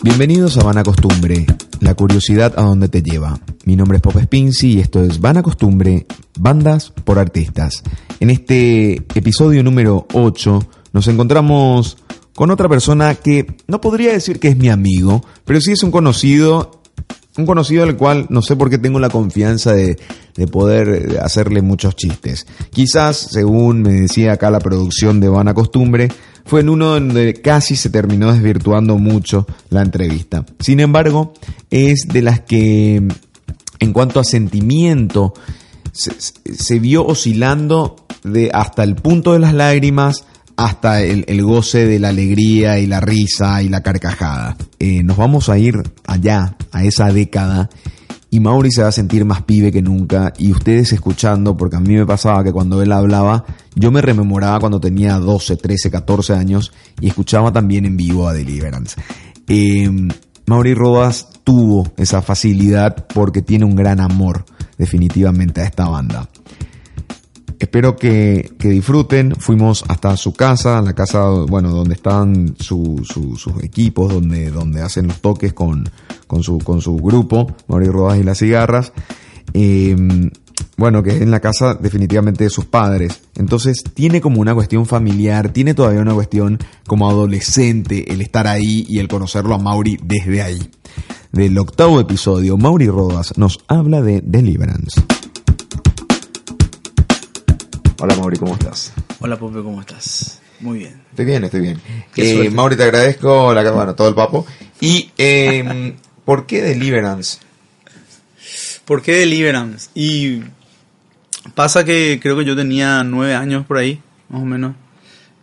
Bienvenidos a Vana Costumbre, la curiosidad a donde te lleva. Mi nombre es Pop Spincy y esto es Vana Costumbre, bandas por artistas. En este episodio número 8 nos encontramos con otra persona que no podría decir que es mi amigo, pero sí es un conocido, un conocido al cual no sé por qué tengo la confianza de, de poder hacerle muchos chistes. Quizás, según me decía acá la producción de Vana Costumbre, fue en uno donde casi se terminó desvirtuando mucho la entrevista. Sin embargo, es de las que, en cuanto a sentimiento, se, vio oscilando de hasta el punto de las lágrimas hasta el, el, goce de la alegría y la risa y la carcajada. Eh, nos vamos a ir allá, a esa década, y Mauri se va a sentir más pibe que nunca, y ustedes escuchando, porque a mí me pasaba que cuando él hablaba, yo me rememoraba cuando tenía 12, 13, 14 años, y escuchaba también en vivo a Deliverance. Eh, Mauri Rodas tuvo esa facilidad porque tiene un gran amor definitivamente a esta banda. Espero que, que, disfruten. Fuimos hasta su casa, la casa, bueno, donde están su, su, sus equipos, donde, donde hacen los toques con, con, su, con su grupo, Mauri Rodas y las cigarras. Eh, bueno, que es en la casa definitivamente de sus padres. Entonces tiene como una cuestión familiar, tiene todavía una cuestión como adolescente el estar ahí y el conocerlo a Mauri desde ahí. Del octavo episodio, Mauri Rodas nos habla de Deliverance. Hola Mauri, ¿cómo estás? Hola Pope, ¿cómo estás? Muy bien. Estoy bien, estoy bien. Eh, Mauri, te agradezco la bueno, todo el papo. ¿Y eh, por qué Deliverance? ¿Por qué Deliverance? Y pasa que creo que yo tenía nueve años por ahí, más o menos.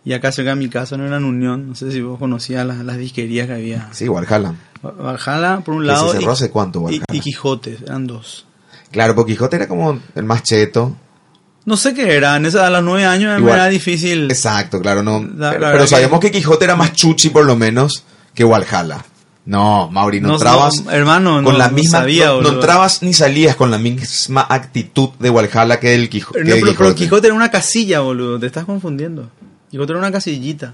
Y acá cerca de mi casa no era en Unión. No sé si vos conocías las, las disquerías que había. Sí, Valhalla. Valhalla, por un lado. ¿Se cerró hace cuánto, Valhalla? Y, y Quijote, eran dos. Claro, porque Quijote era como el más cheto. No sé qué era, en esa, a los nueve años Igual, era difícil. Exacto, claro, no. La, pero, la pero sabíamos que... que... Quijote era más chuchi por lo menos que Valhalla. No, Mauri, no, no entrabas no, hermano, con no, la misma, sabía, no, entrabas ni salías con la misma actitud de Valhalla que el Quijote. No, pero, pero Quijote era una casilla, boludo, te estás confundiendo. Quijote era una casillita.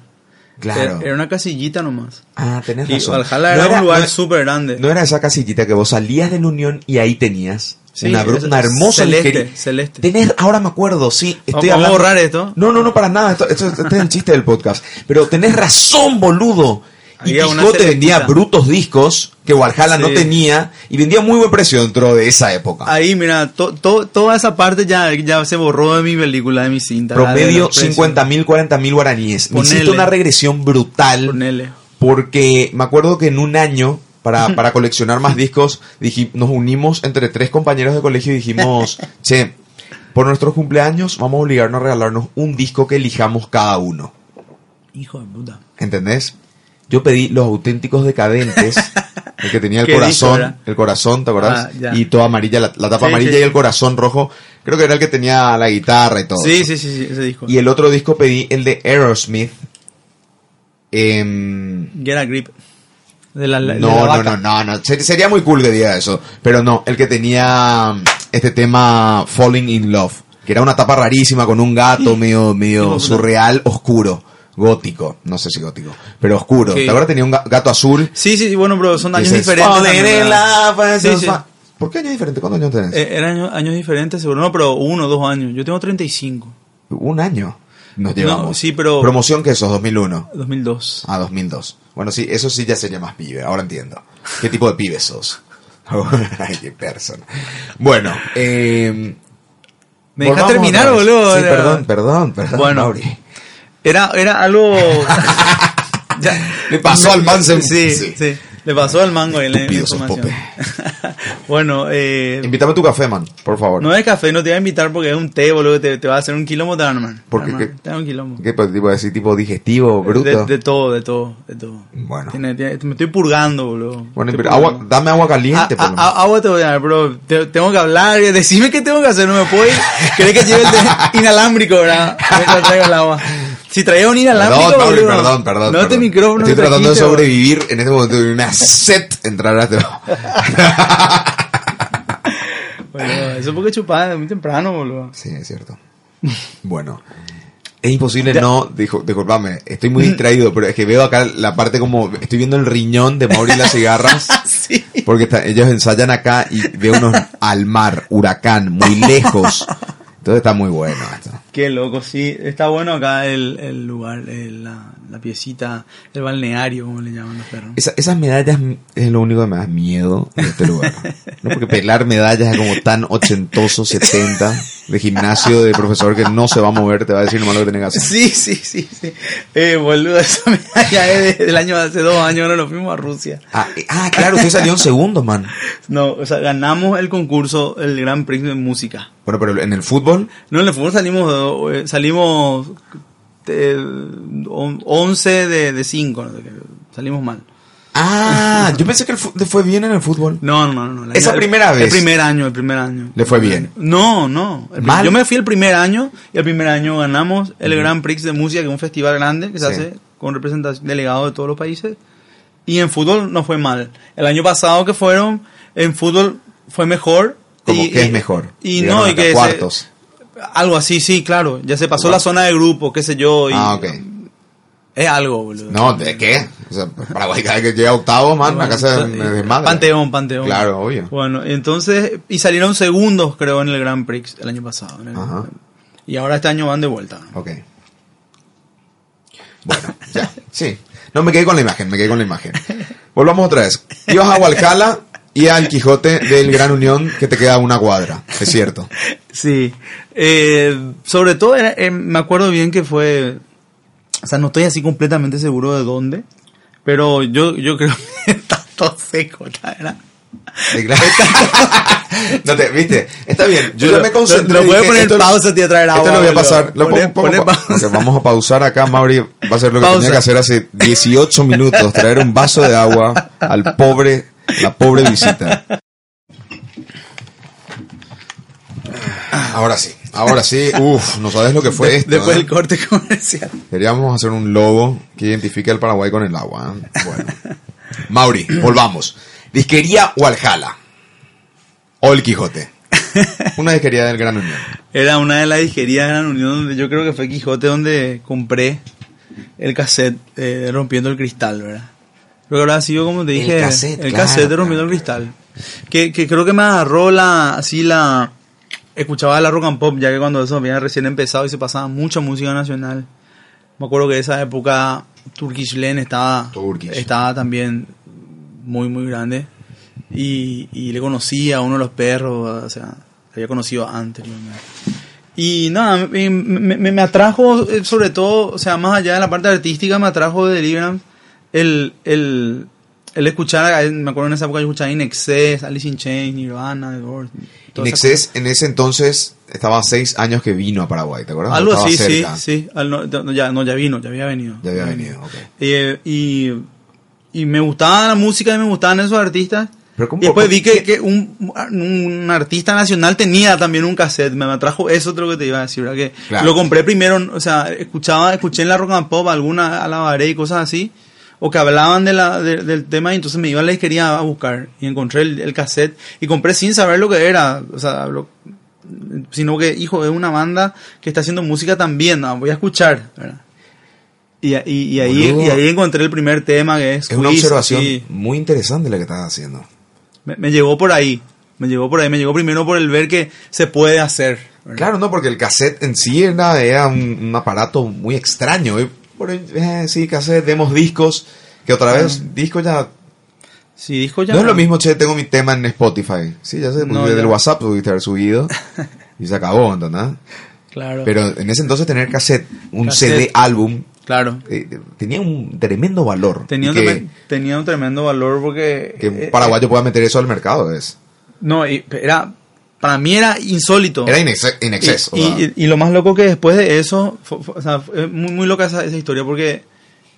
Claro. Era, una casillita nomás. Ah, tenés y razón. Valhalla era, era, un lugar súper grande. No era esa casillita que vos salías de la Unión y ahí tenías Sí, una, es, una, hermosa celeste, ligería. celeste. Tenés, ahora me acuerdo, sí. Estoy ¿Vamos hablando... a borrar esto? No, no, no, para nada. Esto, esto, este es el chiste del podcast. Pero tenés razón, boludo. Y Quijote vendía brutos discos que Valhalla sí. no tenía y vendía muy buen precio dentro de esa época. Ahí, mira, to, to, toda esa parte ya, ya se borró de mi película, de mi cinta. Promedio 50 mil, 40 mil guaraníes. Me hiciste una regresión brutal. Ponele. Porque me acuerdo que en un año para, para coleccionar más discos, dij, nos unimos entre tres compañeros de colegio y dijimos, che, por nuestros cumpleaños vamos a obligarnos a regalarnos un disco que elijamos cada uno. Hijo de puta. ¿Entendés? Yo pedí los auténticos decadentes, el que tenía el corazón, disco, el corazón, ¿te acordás? Ah, y toda amarilla, la, la tapa sí, amarilla sí. y el corazón rojo. Creo que era el que tenía la guitarra y todo. Sí, sí, sí, sí, ese disco. Y el otro disco pedí el de Aerosmith. Eh, Get a Grip. De la, no, no, no, no, no, sería muy cool que diga eso, pero no, el que tenía este tema Falling in Love, que era una tapa rarísima con un gato medio, medio surreal, oscuro, gótico, no sé si gótico, pero oscuro. Okay. ¿Te acuerdas? Tenía un gato azul. Sí, sí, bueno, pero son años diferentes. Sí, sí. ¿Por qué años diferentes? ¿Cuántos años tenés? Eh, eran años, años diferentes, seguro, no, pero uno, dos años. Yo tengo 35. ¿Un año? Nos llevamos. No, sí, pero... ¿Promoción qué sos? ¿2001? 2002. Ah, 2002. Bueno, sí, eso sí ya sería más pibe, ahora entiendo. ¿Qué tipo de pibe sos? Ay, qué persona. Bueno, eh... ¿Me dejas terminar, boludo? Sí, perdón, perdón, perdón, bueno, Mauri. Era, era algo... ya. Le pasó al man. Sí, sí. sí. Le pasó al mango en la información. bueno, eh, Invítame tu café, man, por favor. No es café, no te voy a invitar porque es un té, boludo, te, te va a hacer un quilombo, te man. ¿Por qué? Te da un quilombo. ¿Qué tipo decir? ¿Tipo digestivo, bruto? De, de, todo, de todo, de todo. Bueno. Tiene, tiene, me estoy purgando, boludo. Bueno, pero agua, dame agua caliente, a, a, Agua te voy a dar, bro. Te, tengo que hablar, decime qué tengo que hacer, no me puedo ir. ¿Querés que lleve el de inalámbrico, verdad? Me traigo el agua. Si traía un inalámbrico, perdón, boludo. Perdón, perdón, No te micrófono. Estoy tratando de sobrevivir en este momento de una set entrar este... bueno, eso porque chupada muy temprano, boludo. Sí, es cierto. Bueno. Es imposible Ya. no, dijo, disculpame, estoy muy distraído, pero es que veo acá la parte como, estoy viendo el riñón de Mauri y las cigarras, sí. porque está- ellos ensayan acá y veo unos al mar, huracán, muy lejos. Entonces está muy bueno esto. Qué loco, sí. Está bueno acá el, el lugar, el- la, la piecita, el balneario, como le llaman los perros. Esa- esas medallas es lo único que me da miedo en este lugar. No porque pelar medallas es como tan ochentoso, 70, de gimnasio, de profesor que no se va a mover, te va a decir nomás lo que tenés que hacer. Sí, sí, sí, sí. Eh, boludo, esa medalla es de- del año hace dos años, ahora nos fuimos a Rusia. Ah, eh, ah, claro, usted salió en segundo, man. No, o sea, ganamos el concurso, el Gran Prix de música. Bueno, pero en el fútbol, No, en el fútbol salimos, eh, salimos eh, on- 11 de, de 5, salimos mal. Ah, yo pensé que le fue bien en el fútbol. No, no, no. la- Esa el- primera vez. El primer año, el primer año. Le fue bien. No, no. Mal. Yo me fui el primer año y el primer año ganamos el Grand Prix de música, que es un festival grande que se Sí. hace con representación delegados de todos los países. Y en fútbol no fue mal. El año pasado que fueron, en fútbol fue mejor. Como y- que es mejor. Y no, y que cuartos. Algo así, sí, claro. Ya se pasó Bueno. la zona de grupo, qué sé yo. Y Ah, ok. Es algo, boludo. No, ¿de qué? O sea, Paraguay cada vez que llega a octavos, man, Bueno, acá se desmadra. Panteón, Panteón. Claro, obvio. Bueno, entonces, y salieron segundos, creo, en el Grand Prix el año pasado. el- Ajá. Y ahora este año van de vuelta. Ok. Bueno, ya, sí. No, me quedé con la imagen, me quedé con la imagen. Volvamos otra vez. Ibas a Hualcala y al Quijote del Gran Unión que te queda una cuadra, es cierto. Sí. Eh, sobre todo, era- eh, me acuerdo bien que fue. O sea, no estoy así completamente seguro de dónde. Pero yo, yo creo que está todo seco, verdad. No te, viste, está bien. Yo ya me concentré. Lo voy a poner pausa, tío, traer agua. Esto lo voy a pasar. Lo pongo- pausa. vamos a pausar acá. Mauri va a hacer lo que Pausa. tenía que hacer hace 18 minutos. Traer un vaso de agua al pobre, la pobre visita. Ahora sí, ahora sí. Uf, no sabes lo que fue De- esto. Después ¿eh? del corte comercial. Queríamos hacer un logo que identifique al Paraguay con el agua. ¿eh? Bueno. Mauri, volvamos. Disquería Walhalla. O el Quijote. Una disquería del Gran Unión. Era una de las disquerías de Gran Unión donde yo creo que fue Quijote donde compré el cassette eh, Rompiendo el Cristal, ¿verdad? Creo que habrá sido como te El dije, cassette, el claro, cassette de Rompiendo claro, el Cristal. Que, que creo que me agarró la, así la, escuchaba la rock and pop ya que cuando eso había recién empezado y se pasaba mucha música nacional. Me acuerdo que esa época Turkish Len estaba, Turkish. estaba también muy, muy grande. Y, y le conocía a uno de los perros, o sea, había conocido anteriormente. Y nada, me, me- me- me atrajo, eh, sobre todo, o sea, más allá de la parte artística, me atrajo de Deliverance el, el, el escuchar, me acuerdo en esa época yo escuchaba In Excess, Alice in Chains, Nirvana, The Doors. In Excess, en ese entonces estaba seis años que vino a Paraguay, ¿te acuerdas? Algo así, sí, sí. Al- no, ya, no, ya vino, ya había venido. Ya había venido, ok. Eh, y, y me gustaba la música y me gustaban esos artistas. Pero ¿cómo- y después vi que, que un, un artista nacional tenía también un cassette. Me atrajo eso otro que te iba a decir, ¿verdad? Que Claro. lo compré primero, o sea, escuchaba, escuché en la rock and pop alguna alabaré y cosas así. O que hablaban de la, de- del tema y entonces me iba a la disquería a buscar y encontré el, el cassette y compré sin saber lo que era. O sea, lo- sino que, hijo, es una banda que está haciendo música también, ¿no? voy a escuchar, ¿verdad? Y, y, y ahí, Boludo. y ahí encontré el primer tema que es Es una observación muy interesante la que estás haciendo. me, me llegó por ahí, me llegó por ahí, me llegó primero por el ver que se puede hacer. ¿verdad? Claro, no, porque el cassette en sí era, era un, un aparato muy extraño. ¿eh? Por, eh, sí, cassette, demos discos, que otra vez, discos ya... Sí, dijo ya. No es lo mismo, che, tengo mi tema en Spotify. Sí, ya sé, No, desde ya. el WhatsApp tuviste haber subido y se acabó, ¿entendés? Claro. Pero en ese entonces tener cassette, un Cassette. CD álbum, claro. eh, tenía un tremendo valor. Tenía un, que, tenía un tremendo valor porque... que un eh, paraguayo pueda meter eso al mercado es. No, y era... Para mí era insólito. Era in exce- in excess, Y, lo más loco que después de eso, fue- fue- o sea, fue muy, muy loca esa, esa historia porque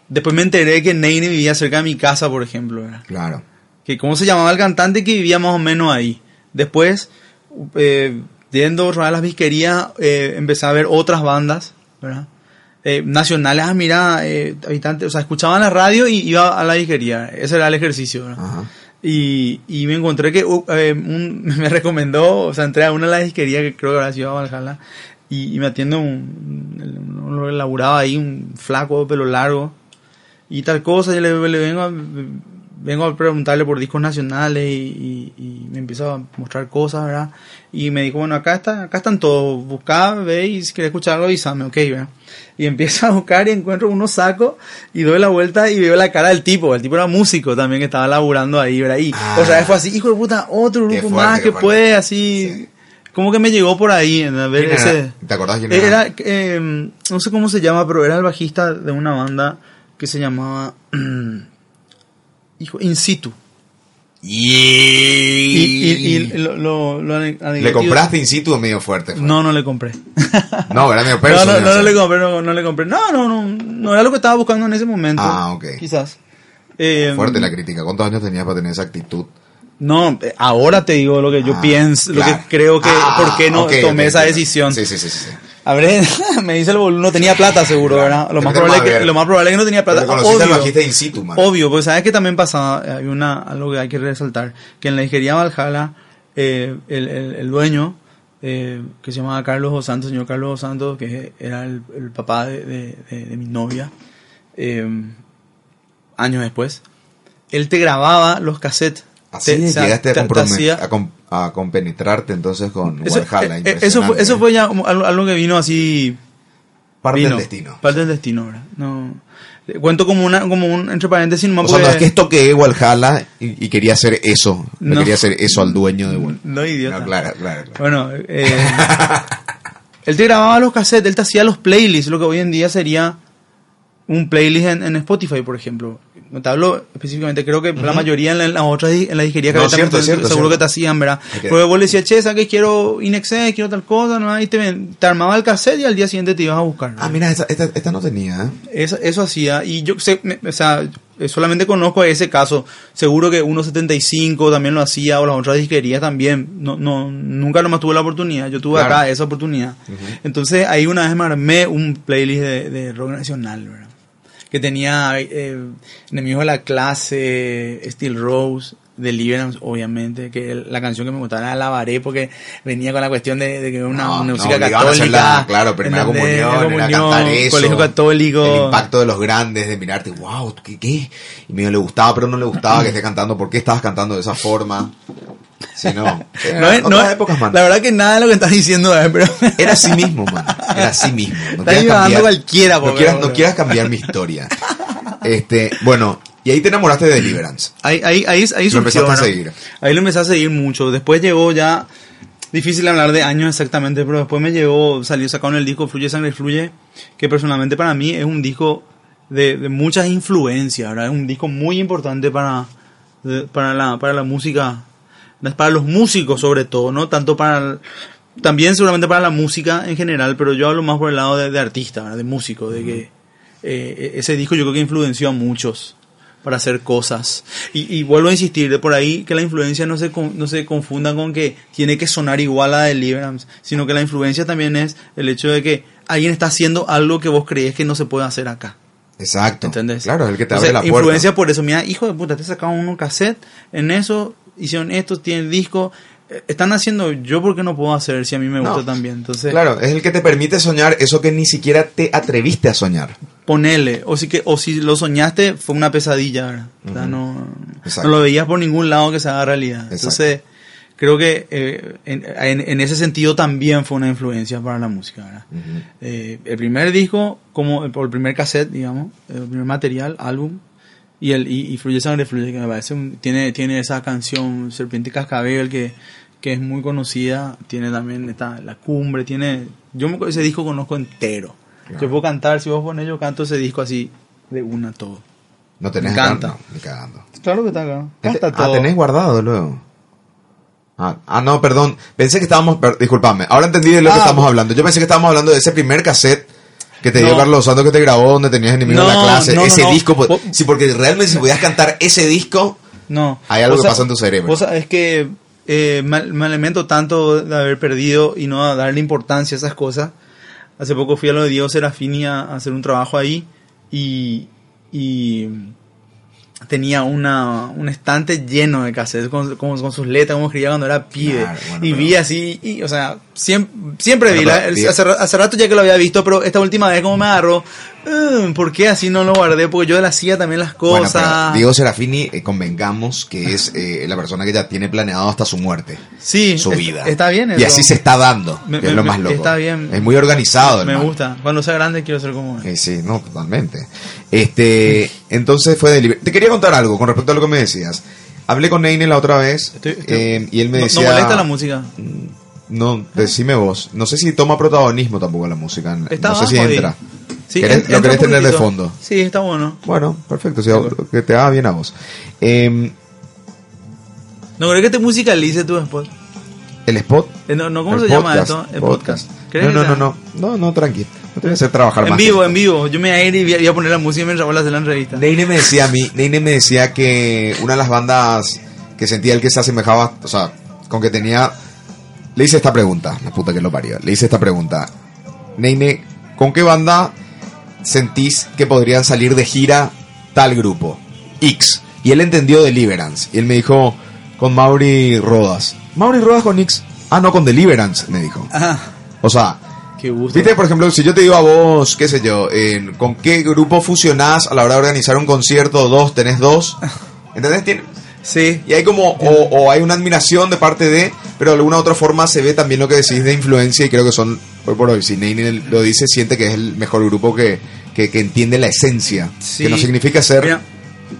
después me enteré que Neine vivía cerca de mi casa, por ejemplo. ¿verdad? claro. Que cómo se llamaba el cantante que vivía más o menos ahí. Después, eh, yendo a las disquerías, eh, empecé a ver otras bandas, ¿verdad? Eh, nacionales, ah, mira, eh, habitantes, o sea, escuchaban la radio y iba a la disquería. Ese era el ejercicio, ¿verdad? Ajá. Y, y me encontré que uh, eh, un- me recomendó, o sea, entré a una de las que creo que habrá sido a Valhalla y, me atiende un, uno que laburaba ahí, un flaco de pelo largo, y tal cosa, y le, le vengo a, vengo a preguntarle por discos nacionales y, y- y me empieza a mostrar cosas, ¿verdad? Y me dijo, bueno, acá está, acá están todos, buscá, ve y si quieres escuchar algo avísame, ok, ¿verdad? Y empiezo a buscar y encuentro unos sacos y doy la vuelta y veo la cara del tipo, el tipo era músico también que estaba laburando ahí, ¿verdad? Y, Ah. o sea, fue así, hijo de puta, otro grupo fuerte, más que puede así... Sí. Como que me llegó por ahí, ¿entendés? ver ese... ¿Te acordás quién era? Era, eh, no sé cómo se llama, pero era el bajista de una banda que se llamaba... hijo, In Situ. Y, y, y lo, lo, lo ¿Le compraste in situ o medio fuerte? fue? No, no le compré. No, era medio no, perso. no, no, ser. le compré, no, no le compré. No, no, no, no era lo que estaba buscando en ese momento. Ah, ok. Quizás. Eh, Fuerte la crítica. ¿Cuántos años tenías para tener esa actitud? No, eh, ahora te digo lo que yo Ah, pienso, lo que creo que, Ah, por qué no tomé esa decisión. Sí, sí, sí. sí. A ver, me dice el boludo, no tenía plata seguro. ¿verdad? Lo más, probable es que, lo más probable es que no tenía plata. Pero Obvio. in situ, man. Obvio, pues sabes que también pasaba, hay una, algo que hay que resaltar, que en la disquería Valhalla, eh, el, el, el dueño, eh, que se llamaba Carlos Dos Santos, señor Carlos Dos Santos, que era el, el papá de, de- de- de mi novia, eh, años después, él te grababa los cassettes. Así Te- llegaste a, te- hacía- a, a compenetrarte entonces con eso, Valhalla. eh, eh, eso, fue, eso fue ya algo, algo que vino así parte Vino. del destino. Parte del destino, ¿verdad? No. eh, Cuento como una, como un, entre paréntesis, nomás O sea, no porque- es que esto que Valhalla y, y quería hacer eso. Le No. quería hacer eso al dueño de Wal- No, idiota. No, claro, claro, claro. Bueno, eh, él te grababa los cassettes, él te hacía los playlists, lo que hoy en día sería un playlist en, en Spotify, por ejemplo. Te hablo específicamente, creo que la mayoría en, la- en las otras en la disquería que No, cierto, te- cierto, seguro cierto. que te hacían, ¿verdad? Que- Porque vos le decías, che, ¿sabes que quiero Inexcess, quiero tal cosa? ¿no? Y te, te armaba el cassette y al día siguiente te ibas a buscar. Ah, mira, esta, esta, esta no tenía, ¿eh? Eso, eso hacía, y yo sé, me- o sea, eh, solamente conozco ese caso. Seguro que 1.75 también lo hacía, o las otras disquerías también. No, no, nunca nomás tuve la oportunidad. Yo tuve Claro. acá esa oportunidad. Entonces, ahí una vez me armé un playlist de, de rock nacional, ¿verdad? Que tenía eh, Enemigos de la Clase, Steel Rose, Deliverance, obviamente, que la canción que me gustaba era Lavaré, porque venía con la cuestión de, de que era una, No, una no, música hacer católica. la- claro, primera ¿entendés? comunión, era cantar eso. colegio católico. El impacto de los grandes, de mirarte, wow, ¿qué? qué? Y medio le gustaba, pero no le gustaba que esté cantando. ¿Por qué estabas cantando de esa forma? Si no. No es- no épocas, man. La verdad que nada de lo que estás diciendo es, pero Era así mismo, man. Era así mismo. No Está quieras llevando cambiar, cualquiera, no quieras, no quieras cambiar mi historia. Este, bueno, y ahí te enamoraste de Deliverance. ahí, ahí, ahí, ahí Lo empezaste a ¿no? seguir. Ahí lo empecé a seguir mucho. Después llegó ya, difícil hablar de años exactamente, pero después me llegó, salió sacado en el disco Fluye Sangre Fluye, que personalmente para mí es un disco de, de muchas influencias, ¿verdad? Es un disco muy importante para, de- para, la, para la música, para los músicos sobre todo, ¿no? Tanto para... también seguramente para la música en general, pero yo hablo más por el lado de, de artista, ¿verdad? de músico, de que eh, ese disco yo creo que influenció a muchos para hacer cosas. Y, y vuelvo a insistir, de por ahí que la influencia no se, no se confunda con que tiene que sonar igual a Deliverance, sino que la influencia también es el hecho de que alguien está haciendo algo que vos crees que no se puede hacer acá. Exacto. ¿Entendés? Claro, es el que te O abre sea, la puerta. Influencia por eso, mira, hijo de puta, te sacaron un cassette, en eso hicieron esto, tienen disco, eh, están haciendo yo porque no puedo hacer si a mí me gusta No. también. Entonces, Claro, es el que te permite soñar eso que ni siquiera te atreviste a soñar. ponele, o si que, o si lo soñaste, fue una pesadilla, ¿verdad? O sea, no, no lo veías por ningún lado que se haga realidad. Exacto. Entonces, creo que eh, en, en- en ese sentido también fue una influencia para la música, ¿verdad? Eh, el primer disco, como el, el primer cassette, digamos, el primer material, álbum, y el y, y Fluye Sangre Fluye, que me parece un- tiene, tiene esa canción Serpiente y Cascabel que, que es muy conocida, tiene también esta, La Cumbre, tiene, yo me- ese disco conozco entero. Yo puedo cantar, si vos pones, yo canto ese disco así de una a todo. No tenés Me no, cagando. Claro que está acá. Este- Canta ah, tenés guardado luego. Ah, ah, no, perdón. Pensé que estábamos. per- disculpame. Ahora entendí de lo que Ah, estamos hablando. Yo pensé que estábamos hablando de ese primer cassette que te dio. Carlos Santos que te grabó donde tenías enemigos en No, la clase. no, ese disco. pues, sí, porque realmente si podías cantar ese disco. No. Hay algo que sa- pasa en tu cerebro. Sabés que eh, me, me lamento tanto de haber perdido y no darle importancia a esas cosas. Hace poco fui a lo de Diego Serafini a, a hacer un trabajo ahí y, y tenía una, un estante lleno de cassettes con, con, con sus letras, como escribía cuando era pibe. Claro, bueno, y vi así, y, o sea, siempre, siempre vi, la- hace, ra- hace rato ya que lo había visto, pero esta última vez como me agarró, "Mm, ¿por qué así no lo guardé? Porque yo le hacía también las cosas. Diego Serafini, eh, convengamos que es eh, la persona que ya tiene planeado hasta su muerte, sí, su vida. Está bien Y eso. así se está dando, Me- que es me- lo me- más loco. está bien. Es muy organizado. Me hermano. gusta. Cuando sea grande quiero ser como él. Eh, sí, no, totalmente. Este, entonces fue deliber- Te quería contar algo con respecto a lo que me decías. Hablé con Neine la otra vez Estoy- estoy- eh, y él me no, decía... no molesta la música. No, decime vos. No sé si toma protagonismo tampoco la música. Está no sé si entra. Sí, ¿Querés- en- lo querés tener de fondo? Sí, está bueno. Bueno, perfecto. si- que te haga bien a vos. Eh, ¿No crees que te musicalice tu spot? el spot. Eh, No, no, ¿Cómo el se llama esto? El podcast. ¿Crees No, no, no, no, no, no, tranqui. No te voy a hacer trabajar En más. vivo, en vivo. Yo me voy a ir y voy a, poner la música mientras voy a hacer la entrevista. Neine me decía a mí, Neine me decía que una de las bandas que sentía él que se asemejaba, o sea, con que tenía... Le hice esta pregunta, la puta que lo parió. Le hice esta pregunta. Neine, ¿con qué banda sentís que podrían salir de gira tal grupo? X. Y él entendió Deliverance. Y él me dijo, con Mauri Rodas. ¿Mauri Rodas con X? Ah, no, con Deliverance, me dijo. Ajá. O sea, Qué gusto. Viste, por ejemplo, si yo te digo a vos, qué sé yo, ¿con qué grupo fusionás a la hora de organizar un concierto? Dos, tenés dos. ¿Entendés? Tiene- Sí. y hay como, o, o hay una admiración de parte de, pero de alguna otra forma se ve también lo que decís de influencia y creo que son, hoy por hoy, si Neine lo dice, siente que es el mejor grupo que, que, que entiende la esencia. Sí. Que no significa ser... Mira,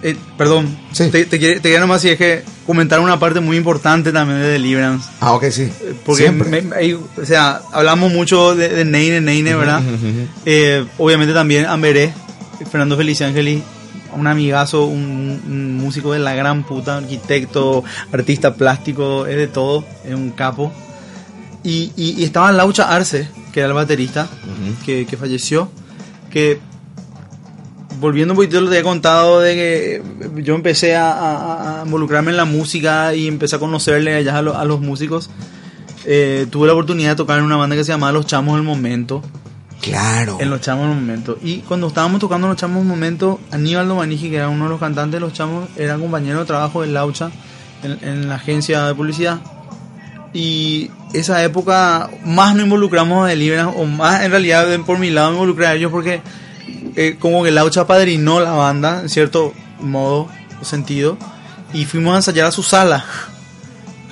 eh, perdón. Sí. Te, te, quería- te quería nomás si es que comentar una parte muy importante también de Deliverance. Ah, ok, sí. Eh, Porque, me- me- o sea, hablamos mucho de, de Neine, Neine, ¿verdad? Ujú, ujú, ujú. Eh, obviamente también Amberé, Fernando Feliciangeli, un amigazo, un, un músico de la gran puta, arquitecto, artista plástico, es de todo, es un capo. Y, y, y estaba Laucha Arce, que era el baterista, que, que falleció, que volviendo un poquito lo que te he contado de que yo empecé a, a- a involucrarme en la música y empecé a conocerle allá a, lo- a los músicos. Eh, tuve la oportunidad de tocar en una banda que se llamaba Los Chamos del Momento. Claro. En Los Chamos del Momento. Y cuando estábamos tocando Los Chamos del Momento, Aníbal Domanigi, que era uno de los cantantes de Los Chamos, era compañero de trabajo de Laucha en, en la agencia de publicidad. Y esa época más nos involucramos a Deliverance, o más en realidad de- por mi lado me involucré a ellos porque eh, como que Laucha padrinó la banda, en cierto modo sentido, y fuimos a ensayar a su sala.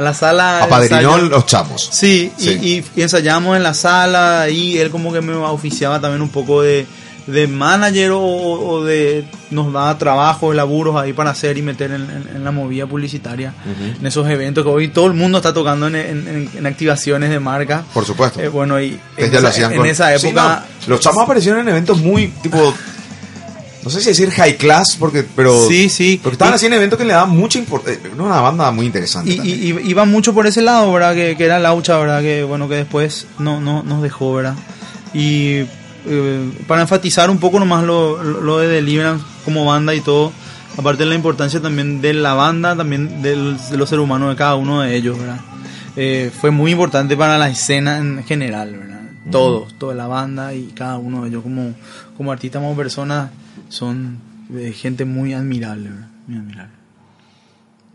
A la sala. Apadrinó los chamos. Sí, y- Sí. Y, y ensayamos en la sala y él como que me oficiaba también un poco de, de manager o, o de nos daba trabajos, laburos ahí para hacer y meter en, en- en la movida publicitaria, en esos eventos que hoy todo el mundo está tocando en, en- activaciones de marca. Por supuesto. Eh, bueno, y en, lo esa, hacían en con- esa Sí, época... no, los chamos aparecieron en eventos muy tipo no sé si decir high class porque pero Sí, sí. porque estaban haciendo eventos que le daban mucha importancia una banda muy interesante Y, y- y- iba mucho por ese lado, ¿verdad? Que, que era Laucha, ¿verdad? Que bueno, que después no, no, nos dejó, ¿verdad? Y eh, para enfatizar un poco nomás lo, lo lo de Deliverance como banda y todo, aparte de la importancia también de la banda, también del- de los seres humanos de cada uno de ellos, ¿verdad? Eh, fue muy importante para la escena en general, ¿verdad? Todos, toda la banda y cada uno de ellos como, como artistas, como personas, son eh, gente muy admirable, ¿verdad? Muy admirable.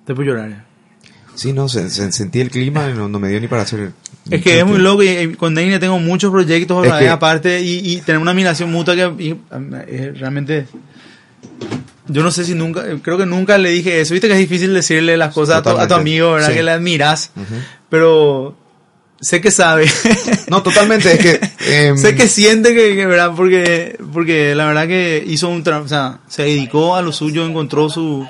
Te puedo llorar, ¿eh? sí no se, se- sentí el clima no, no me dio ni para hacer Es que es muy loco y, y con Deine tengo muchos proyectos Es que- aparte y, y tener una admiración mutua que y, eh, realmente yo no sé si nunca, creo que nunca le dije eso, viste que es difícil decirle las cosas a tu, a tu amigo, ¿verdad? Sí. Que le admiras, Ujú. pero sé que sabe. no totalmente es que em, sé que siente que, que, ¿verdad? Porque, porque la verdad que hizo un tra- o sea, se dedicó a lo suyo, encontró su,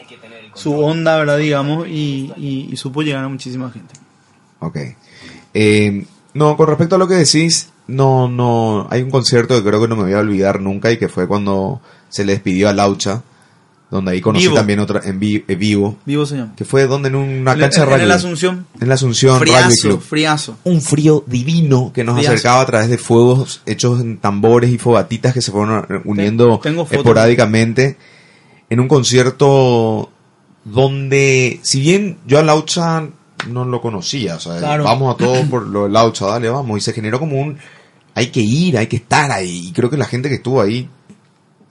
su onda, ¿verdad? Digamos, y, y, y supo llegar a muchísima gente. ok Em, no con respecto a lo que decís no no hay un concierto que creo que no me voy a olvidar nunca y que fue cuando se le despidió a Laucha donde ahí conocí Vivo. también otra en vi- eh, vivo Vivo se llama. que fue donde en una cancha de en, en la Asunción. en la Asunción Friazo, Club friazo. un frío divino que nos Friazo. acercaba a través de fuegos hechos en tambores y fogatitas que se fueron eh, uniendo esporádicamente en un concierto donde, si bien yo a Laucha no lo conocía, o sea, Claro. vamos a todos por lo de Laucha, dale, vamos, y se generó como un, hay que ir, hay que estar ahí, y creo que la gente que estuvo ahí,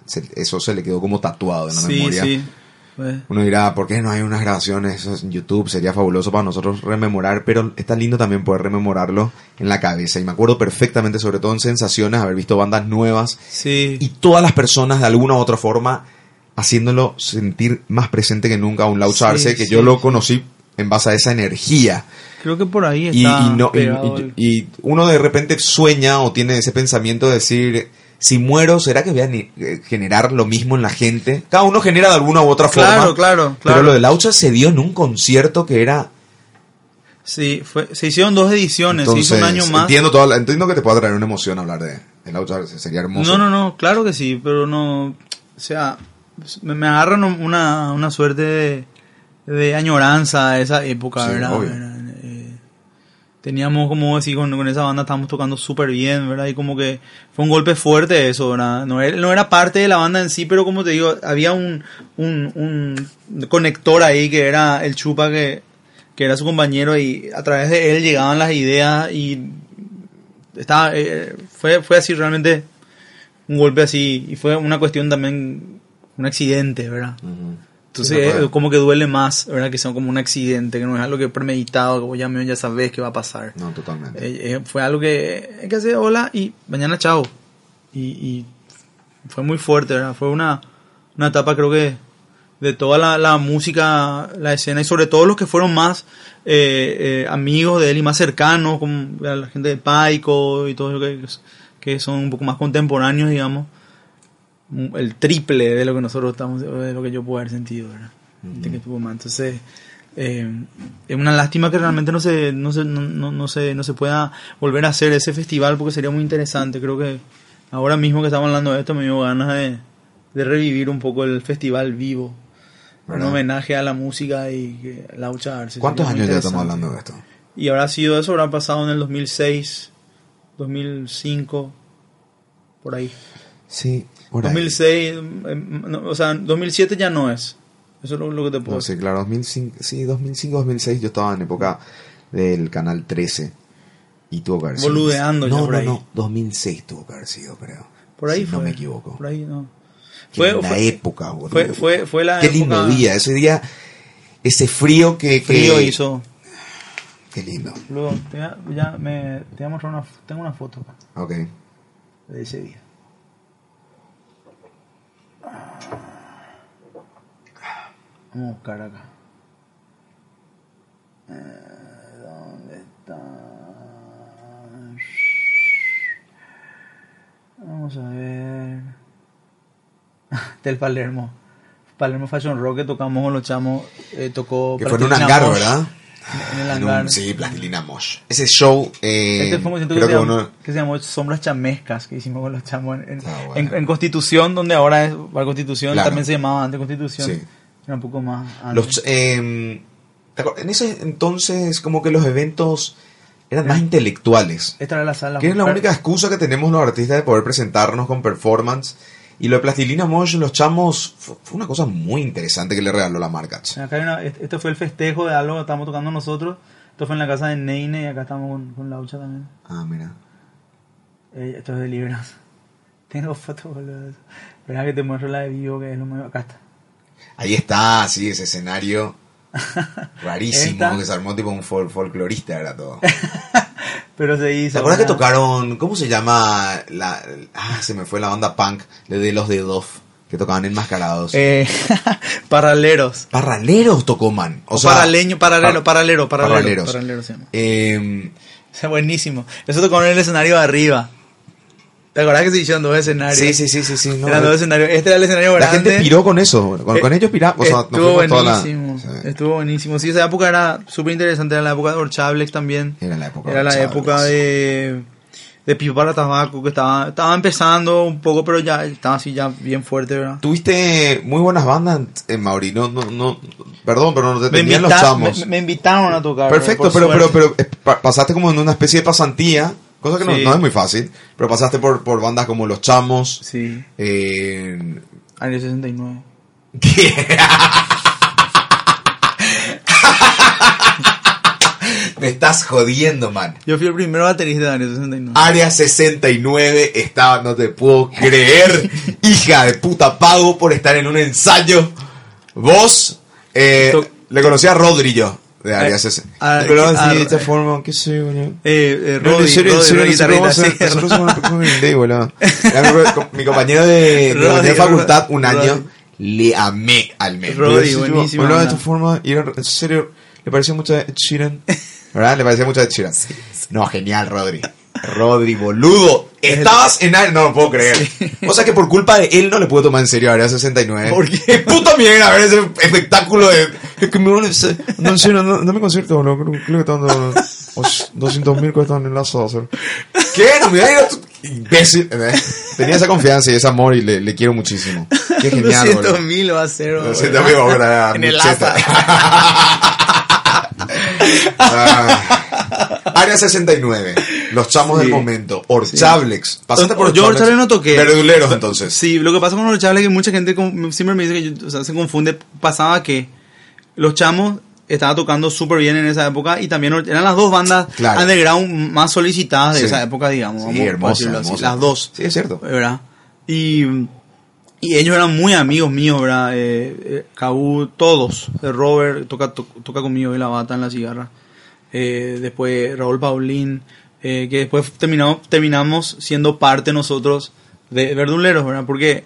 se- eso se le quedó como tatuado en la Sí, memoria. sí. Fue- Uno dirá, ¿por qué no hay unas grabaciones en YouTube? Sería fabuloso para nosotros rememorar, pero está lindo también poder rememorarlo en la cabeza. Y me acuerdo perfectamente, sobre todo en sensaciones, haber visto bandas nuevas Sí. y todas las personas de alguna u otra forma haciéndolo sentir más presente que nunca a un Laucha Sí, Arce, que sí, yo lo conocí en base a esa energía. Creo que por ahí está y uno de repente sueña o tiene ese pensamiento de decir, si muero, ¿será que voy a eh, generar lo mismo en la gente? Cada uno genera de alguna u otra Claro, forma. claro, Pero claro. lo de Laucha se dio en un concierto que era... Sí, fue, se hicieron dos ediciones, se hizo un año más. Entiendo, toda la- entiendo que te pueda traer una emoción hablar de, de Laucha, sería hermoso. No, no, no, claro que sí, pero no, o sea, me, me agarran una, una suerte de, de añoranza a esa época, Sí, ¿verdad? obvio. ¿verdad? Teníamos, como decir, con, con esa banda estábamos tocando súper bien, ¿verdad? Y como que fue un golpe fuerte eso, ¿verdad? No era, no era parte de la banda en sí, pero como te digo, había un, un, un conector ahí que era el Chupa que, que era su compañero y a través de él llegaban las ideas y estaba eh, fue fue así realmente un golpe así y fue una cuestión también un accidente verdad Ujú. Entonces Sí, eh, como que duele más verdad que sea como un accidente que no es algo que premeditado vos ya, ya sabes que va a pasar. No, totalmente. Eh, eh, fue algo que hay que hacer hola y mañana chao. Y, y fue muy fuerte verdad fue una una etapa creo que de toda la, la música, la escena y sobre todo los que fueron más eh, eh, amigos de él y más cercanos, como la gente de Paico y todo lo que, que son un poco más contemporáneos, digamos, el triple de lo que nosotros estamos, de lo que yo puedo haber sentido, ¿verdad? De que tuvo más. Entonces, eh, es una lástima que realmente no se, no, se, no, no, no se, no se pueda volver a hacer ese festival porque sería muy interesante. Creo que ahora mismo que estamos hablando de esto me dio ganas de, de revivir un poco el festival vivo. Un ¿Verdad? homenaje a la música y la lucha. ¿Cuántos años ya estamos hablando de esto? Y habrá sido eso, habrá pasado en el 2006, 2005, por ahí. Sí, por ahí. 2006, eh, no, o sea, 2007 ya no es. Eso es lo, lo que te puedo No, sí, claro, 2005, sí, 2005, 2006 yo estaba en época del canal 13 y tuvo que haber sido. Boludeando ya no, por no, ahí. no, 2006 tuvo que haber sido, creo. Por ahí Si fue. No me equivoco. Por ahí no. Fue, fue- época, boludo. fue, fue, fue la Qué lindo época- día, ese día, ese frío que... que- Frío hizo. Qué lindo. Luego, te, ya me, te voy a mostrar una, tengo una foto Ok. de ese día. Vamos a buscar acá. Eh, ¿Dónde está? Vamos a ver. Del Palermo. Palermo Fashion Rock que tocamos con los chamos. eh, tocó. Que fue en un hangar, Mosh. ¿verdad? En el En un- hangar. sí, Plastilina Mosh. Ese show, eh, Este fue un concierto que, se que llamó, uno... que se llamó Sombras Chamescas, que hicimos con los chamos en, en- Ah, bueno. en- Constitución, donde ahora es Constitución, Claro. también se llamaba antes Constitución. Sí. Era un poco más. Los, eh, en ese entonces como que los eventos eran más intelectuales. Esta era la sala. Que es la única excusa que tenemos los artistas de poder presentarnos con performance. Y lo de Plastilina Mosh, los chamos, fue, fue una cosa muy interesante que le regaló la marca. Acá hay una- este este fue el festejo de algo que estábamos tocando nosotros. Esto fue en la casa de Neine y acá estamos con, con Laucha también. Ah, mira. Eh, esto es de Libras. Tengo fotos, boludo. Verás que te muestro la de vivo, que es lo más... Acá está. Ahí está, sí, ese escenario rarísimo, Esta. que se armó tipo un fol- folclorista, era todo. Pero se hizo. ¿Te acuerdas que tocaron, cómo se llama? La, ah, se me fue la banda punk de, los de Doff, que tocaban enmascarados. Eh, paraleros. Parraleros tocó man. O, O, sea, paraleño, paralelo, par- paralelo, paralelo. paraleros. Paralero se llama. Eh, O sea, buenísimo. Eso tocó en el escenario de arriba. ¿Te acuerdas que se hicieron dos escenarios? sí, sí, sí, sí, sí. no, Eran dos escenarios. Este era el escenario la grande. gente piró con eso. Con, con Eh, ellos piramos. O sea, Estuvo toda la- buenísimo. sí. Estuvo buenísimo. Sí, esa época era súper interesante. Era la época de Orchablex también. Era la época Era la Orchablex. época de, de Pipo para Tabaco, que estaba, estaba empezando un poco, pero ya estaba así ya bien fuerte, ¿verdad? Tuviste muy buenas bandas en Mauri. No, no, no, perdón, pero no te tenían los chamos. me, me invitaron a tocar. Perfecto, pero, pero, pero eh, pa- pasaste como en una especie de pasantía, cosa que no, Sí. no es muy fácil, pero pasaste por, por bandas como Los Chamos, Sí, eh, año 69. Me estás jodiendo, man. Yo fui el primer baterista de año 69. Área 69 estaba, no te puedo creer, hija de puta, pago por estar en un ensayo. Vos eh, le conocí a Rodri yo, de Eh, Arias ese. a- Pero así, de esta forma, qué sé, boludo. Eh, eh, nosotros somos boludo. Era mi, compañero de, facultad un año, le amé al mes. Pero, buenísima Hablaba de esta forma y en serio, le parecía mucho a Sheeran. ¿Verdad? Le parecía mucho a Sheeran. No, genial, Rodri. Rodri, boludo. Estabas en área. No lo puedo creer. O sea que por culpa de él no le puedo tomar en serio a Área 69. ¿Por qué? ¡Qué puta mierda! A ver ese espectáculo de. Es que me No, en serio, no, no me concierto, boludo. Creo, creo que están dando 200 mil cuestan en la hacer. ¿Qué? No me digas tú. Imbécil. ¿eh? Tenía esa confianza y ese amor y le, le quiero muchísimo. Qué genial, 200 boludo. mil va a ser. Lo boludo. siento, amigo, ahora En el mucheta. Ah. Área 69. Los chamos Sí. del momento. Orchablex. Pasaste por Yo Orchablex. Orchablex no toqué. Verduleros, entonces. Sí, lo que pasa con los chavales es que mucha gente siempre me dice que yo- o sea, se confunde. Pasaba que los chamos estaban tocando súper bien en esa época y también eran las dos bandas Claro. underground más solicitadas de Sí. esa época, digamos. Sí, vamos así. Las dos. Sí, es cierto. ¿verdad? Y, y ellos eran muy amigos míos, ¿verdad? Eh, eh, Cabu, todos. Eh, Robert toca, to- toca conmigo y la bata en la cigarra. Eh, después Raúl Paulín, eh, que después terminamos, terminamos siendo parte nosotros de Verduleros, ¿verdad? Porque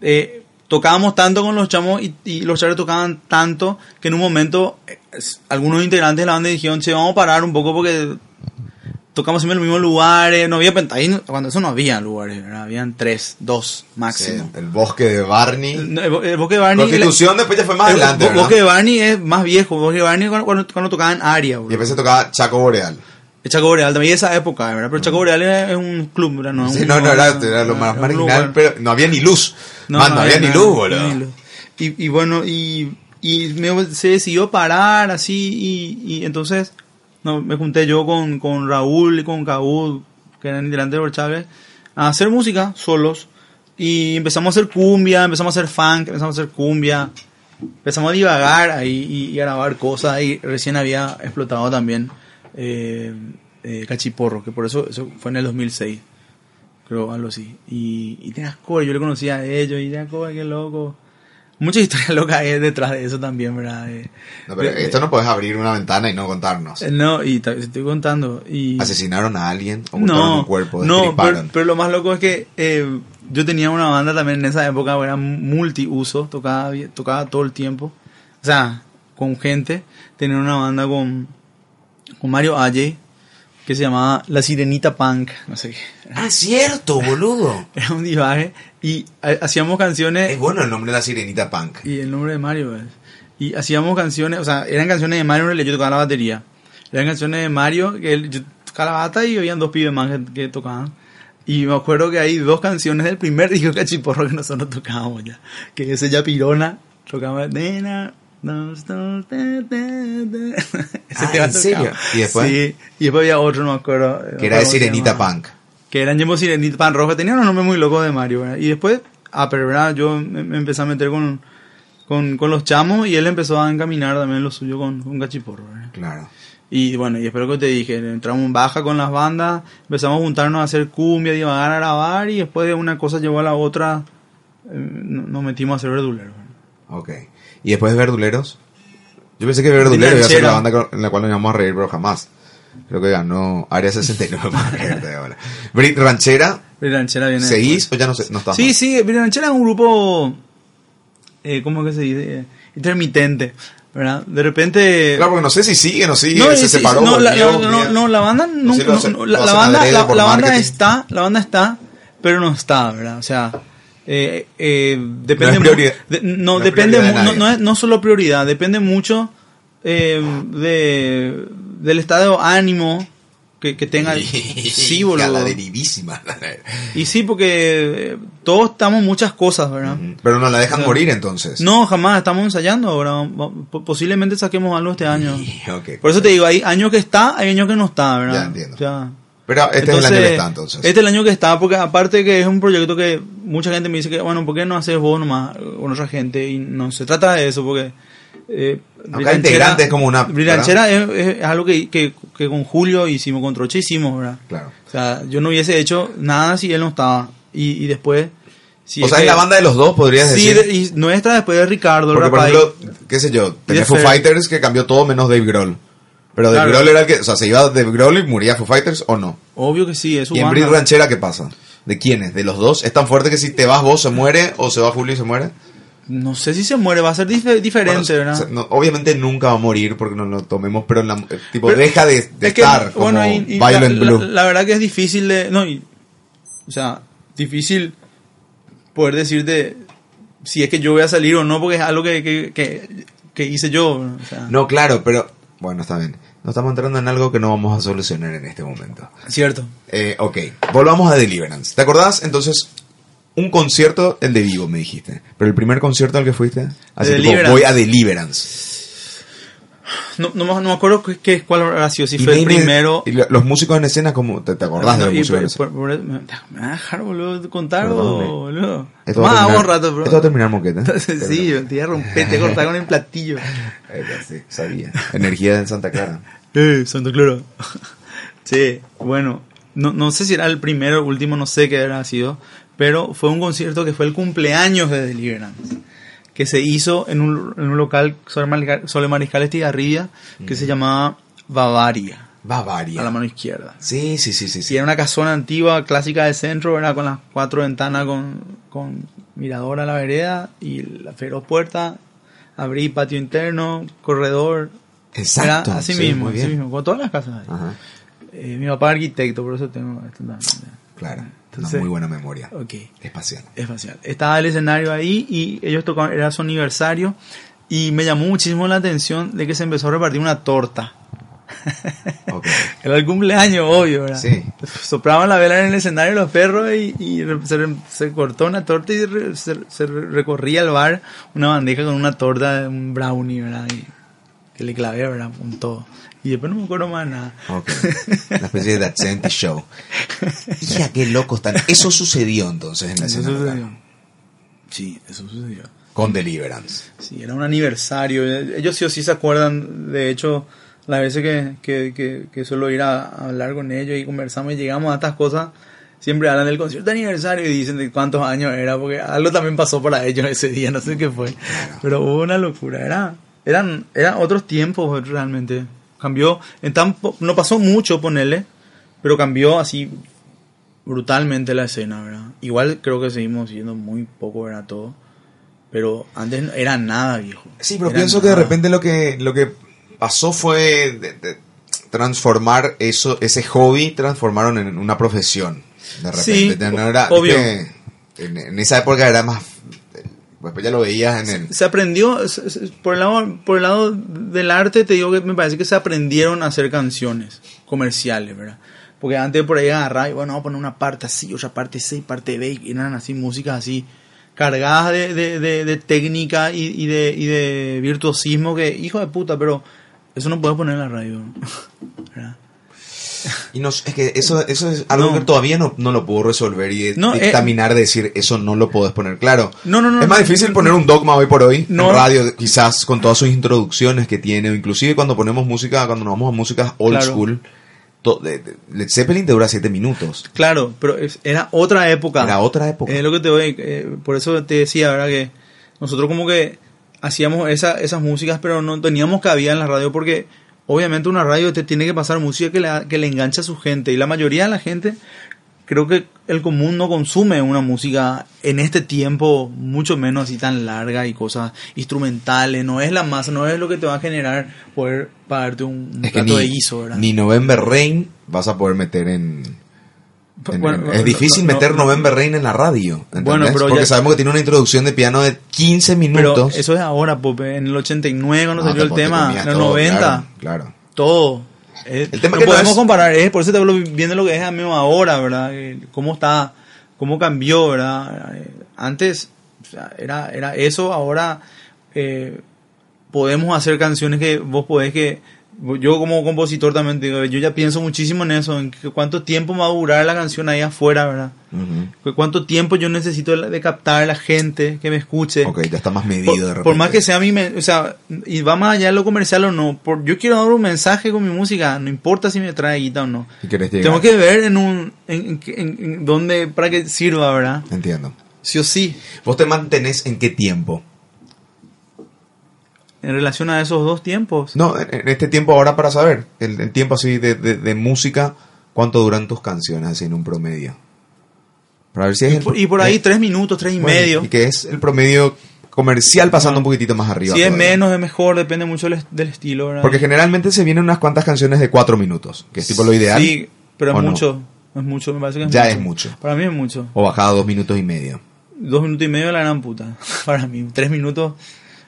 eh, tocábamos tanto con los chamos y, y los chavales tocaban tanto que en un momento eh, algunos integrantes de la banda dijeron, che, vamos a parar un poco porque tocamos siempre en los mismos lugares, no había pent- ahí no- cuando eso no había lugares, ¿verdad? habían tres, dos máximo. Sí, el bosque de Barney. El, el- el Bosque de Barney. Constitución después ya fue más el- adelante. el ¿verdad? Bosque de Barney es más viejo. Bosque de Barney cuando, cuando, cuando tocaban Aria, Y después se tocaba Chaco Boreal. El Chaco Boreal también esa época, ¿verdad? Pero Chaco Boreal es, un club, ¿verdad? No, Sí, un- no, no, era, era lo más marginal, lugar. pero no había ni luz. Man, no, había ni nada, luz, no boludo. había ni luz. Y, y bueno, y, y me- se decidió parar así, y, y entonces no, me junté yo con, con Raúl y con Cabud, que eran integrantes de Chávez, a hacer música solos. Y empezamos a hacer cumbia, empezamos a hacer funk, empezamos a hacer cumbia, empezamos a divagar ahí y, y a grabar cosas. Y recién había explotado también eh, eh, Cachiporro, que por eso, eso fue en el 2006 creo, algo así. Y, y tenías cover, yo le conocía a ellos, y tenías cover, qué loco. Muchas historias locas hay detrás de eso también, ¿verdad? Eh, No, pero esto no puedes abrir una ventana y no contarnos. no, y te estoy contando. Y, ¿Asesinaron a alguien? ¿O no, un cuerpo? no pero, lo más loco es que yo tenía una banda también en esa época, era multiuso, tocaba, tocaba todo el tiempo. O sea, con gente. Tenía una banda con, con Mario Aye, que se llamaba La Sirenita Punk, no sé qué. Ah, cierto, boludo. Era un divaje. Y ha- hacíamos canciones. Es bueno el nombre de la sirenita punk. Y el nombre de Mario es. Y hacíamos canciones, o sea, eran canciones de Mario, yo tocaba la batería. Eran canciones de Mario, que él, yo tocaba la bata y habían dos pibes más que, que tocaban. Y me acuerdo que hay dos canciones del primer disco Cachiporro que nosotros tocábamos ya. Que ese ya Pirona tocaba Nena. Dos, dos, te, te, te". Ese Ah, ¿en serio? ¿Y después? Sí, y después había otro, no me acuerdo. Que era de ¿cómo se sirenita punk. que eran Yemo Sirenita Pan Roja, tenían unos nombres muy locos de Mario, ¿verdad? Y después, ah, pero ¿verdad? yo me, me empecé a meter con, con, con los chamos y él empezó a encaminar también lo suyo con, con Cachiporro, ¿verdad? Claro. Y bueno, y espero que te dije, entramos en baja con las bandas, empezamos a juntarnos a hacer cumbia, divagar a grabar y después de una cosa llevó a la otra, eh, no- nos metimos a hacer verdulero. ¿verdad? Ok. ¿Y después de Verduleros? Yo pensé que Verdulero iba a ser la banda en la cual nos íbamos a reír, pero jamás. Creo que ganó Área 69 para ahora. Brit Ranchera, Bri Ranchera viene ¿seguís o ya no, sé, no estás Sí, sí, Bri Ranchera es un grupo, eh, ¿cómo que se dice? Intermitente, ¿verdad? De repente... Claro, porque no sé si sigue o no sigue, No, se sí, separó. no, la, volvió, la- no, no, la banda no, no, no, la, la banda la, banda está la banda está pero no está verdad o sea eh, eh, depende No es de- no, depende de no, no es no solo prioridad depende mucho eh, de del estado de ánimo que, que tenga sí Hija, La boludo derivísima. y sí porque eh, todos estamos muchas cosas verdad Pero no la dejan O sea, morir entonces. no jamás estamos ensayando ahora Po- posiblemente saquemos algo este año por eso te digo, hay años que está, hay años que no está, ¿verdad? Ya entiendo. O sea, Pero este es el año que está entonces. Este es el año que está, porque aparte que es un proyecto que mucha gente me dice que, bueno, ¿por qué no haces vos nomás con otra gente? Y no se trata de eso, porque... Eh, Aunque hay integrantes como una- Brillanchera es, es- es algo que, que, que con Julio hicimos, con Troche hicimos, ¿verdad? Claro. O sea, yo no hubiese hecho nada si él no estaba. Y, y después, Sí, o sea, que- es la banda de los dos, podrías Sí, decir. de- y nuestra después de Ricardo, Porque, por Rapay. ejemplo, qué sé yo, de Foo. Fighters que cambió todo menos Dave Grohl. Pero Dave Claro. Grohl era el que, o sea, se iba Dave Grohl y moría Foo Fighters o no. Obvio que sí, es su ¿Y en. Brit Ranchera qué pasa? ¿De quiénes? ¿De los dos? ¿Es tan fuerte que si te vas vos se muere o se va Julio y se muere? No sé si se muere, va a ser dif- diferente, Bueno, ¿verdad? no, obviamente nunca va a morir porque no lo tomemos, pero en la, eh, tipo, Pero- deja de, de Es que, estar como bueno, y- y Violent la, Blue. La, la verdad que es difícil de... No, y- o sea, difícil poder decirte si es que yo voy a salir o no, porque es algo que, que, que, que hice yo. O sea, No, claro, pero bueno, está bien. No estamos entrando en algo que no vamos a solucionar en este momento. Cierto. Eh, ok, volvamos a Deliverance. ¿Te acordás? Entonces, un concierto, el de vivo, me dijiste. Pero el primer concierto al que fuiste, así tipo, voy a Deliverance. No, no, me- no me acuerdo qué, qué- cuál habrá sido, si Y fue el primero... Y lo- los músicos en escena, como ¿te, te acordás de No, los y músicos en escena? ¿Me vas a dejar, boludo, de contar, boludo? Esto Más terminar- un rato, bro. Esto va a terminar moquete. sí, yo te iba a romper, te cortar con el platillo. Eh, sí, sabía. Energía en Santa Clara. Eh, Santa Clara. sí, bueno, no, no sé si era el primero o último, no sé qué habrá sido, pero fue un concierto que fue el cumpleaños de Deliverance, que se hizo en un, en un local sobre, Mariscal- sobre Mariscal Estigarribia, que se llamaba Bavaria, Bavaria. a la mano izquierda. Sí, sí, sí, sí. Y sí. era una casona antigua, clásica de centro, era con las cuatro ventanas con, con mirador a la vereda y la feroz puerta, abrí patio interno, corredor. Exacto. Era así sí, mismo, así mismo, con todas las casas. ahí. Eh, mi papá es arquitecto, por eso tengo esto también. claro. Entonces- Una muy buena memoria. Ok, Espacial. espacial. Estaba el escenario ahí y ellos tocaban, era su aniversario y me llamó muchísimo la atención de que se empezó a repartir una torta. Ok. Era el cumpleaños, obvio, ¿verdad? Sí. Soplaban la vela en el escenario los perros y, se, cortó una torta y se, se re- recorría el bar una bandeja con una torta, un brownie, ¿verdad? Y le clavé, ¿verdad? Con todo. Y después no me acuerdo más nada. Ok. Una especie de That 70 Show. Ya, qué locos están. Eso sucedió entonces en la Eso escena local. sucedió. Sí, eso sucedió. Con Deliverance. Sí, era un aniversario. Ellos sí o sí se acuerdan, de hecho, las veces que, que, que, que suelo ir a, a hablar con ellos y conversamos y llegamos a estas cosas, siempre hablan del concierto de aniversario y dicen de cuántos años era, porque algo también pasó para ellos ese día, no sé qué fue. Pero hubo una locura, era, eran, eran otros tiempos realmente. Cambió, en tan no pasó mucho, ponerle, pero cambió así brutalmente la escena, ¿verdad? Igual creo que seguimos siendo muy poco, ¿verdad? Todo. Pero antes era nada, viejo. Sí, pero Era pienso que de repente lo que, lo que pasó fue de- de transformar eso, ese hobby, transformaron en una profesión. De repente. Sí, Ya no era- obvio. En, en esa época era más. Después ya lo veías en el. Se aprendió, por el, lado, por el lado del arte, te digo que me parece que se aprendieron a hacer canciones comerciales, ¿verdad? Porque antes por ahí agarrar y bueno, vamos a poner una parte así, otra parte C, parte B, y eran así músicas así, cargadas de, de, de- de técnica y, y de, y de virtuosismo que, hijo de puta, pero eso no puedes poner en la radio, ¿verdad? Y no, es que eso, eso es algo No. que todavía no, no lo puedo resolver y No, eh, dictaminar de decir eso no lo podés poner. Claro. No, no, no, Es más difícil poner un dogma hoy por hoy No. en radio, quizás con todas sus introducciones que tiene, o inclusive cuando ponemos música, cuando nos vamos a música old Claro. school, Led Zeppelin te dura siete minutos. Claro, pero era otra época. Era otra época. Es lo que te voy, eh, por eso te decía, ¿verdad? Que nosotros como que hacíamos esa, esas músicas, pero no teníamos cabida en la radio porque obviamente una radio te tiene que pasar música que le, que le engancha a su gente y la mayoría de la gente, creo que el común no consume una música en este tiempo mucho menos así tan larga y cosas instrumentales, no es la masa, no es lo que te va a generar poder pagarte un, un plato ni, de guiso, ¿verdad? ni November Rain vas a poder meter en... Bueno, en- es difícil no- meter no- November Rain en la radio. ¿entendés? Bueno, pero Porque ya- sabemos que tiene una introducción de piano de 15 Pero minutos. eso es ahora, Pope. En el 89 cuando No, salió el te- te tema, en todo, 90, Claro, claro. todo. Eh, El tema no que podemos es- comparar, es por eso te hablo viendo lo que es a mí ahora, ¿verdad? Eh, Cómo está, cómo cambió, ¿verdad? Eh, Antes o sea, era, era eso, ahora eh, podemos hacer canciones que vos podés que... Yo como compositor también digo, yo ya pienso muchísimo en eso, en cuánto tiempo me va a durar la canción ahí afuera, ¿verdad? Que cuánto tiempo yo necesito de, captar a la gente que me escuche. Ok, ya está más medido Por, de repente. por más que sea mi, men- o sea, y va más allá de lo comercial o no, por, yo quiero dar un mensaje con mi música, no importa si me trae guita o no. Llegar. Tengo que ver en un, en, en- en- en dónde, para que sirva, ¿verdad? Entiendo. Sí o sí. ¿Vos te mantenés en qué tiempo? En relación a esos dos tiempos. No, en, este tiempo ahora para saber, el, el tiempo así de, de- de música, ¿cuánto duran tus canciones así en un promedio? Para ver si es Y el- por, y por ahí eh, tres minutos, tres y bueno, medio. Y que es el promedio comercial pasando un poquitito más arriba. Si es menos, es mejor, depende mucho del, est- del estilo. ¿verdad? Porque generalmente se vienen unas cuantas canciones de cuatro minutos, que es tipo lo ideal. Sí, pero ¿o es no? mucho. Es mucho, me parece que es Ya mucho. es mucho. Para mí es mucho. O bajada a dos minutos y medio. Dos minutos y medio la gran puta. Para mí, tres minutos.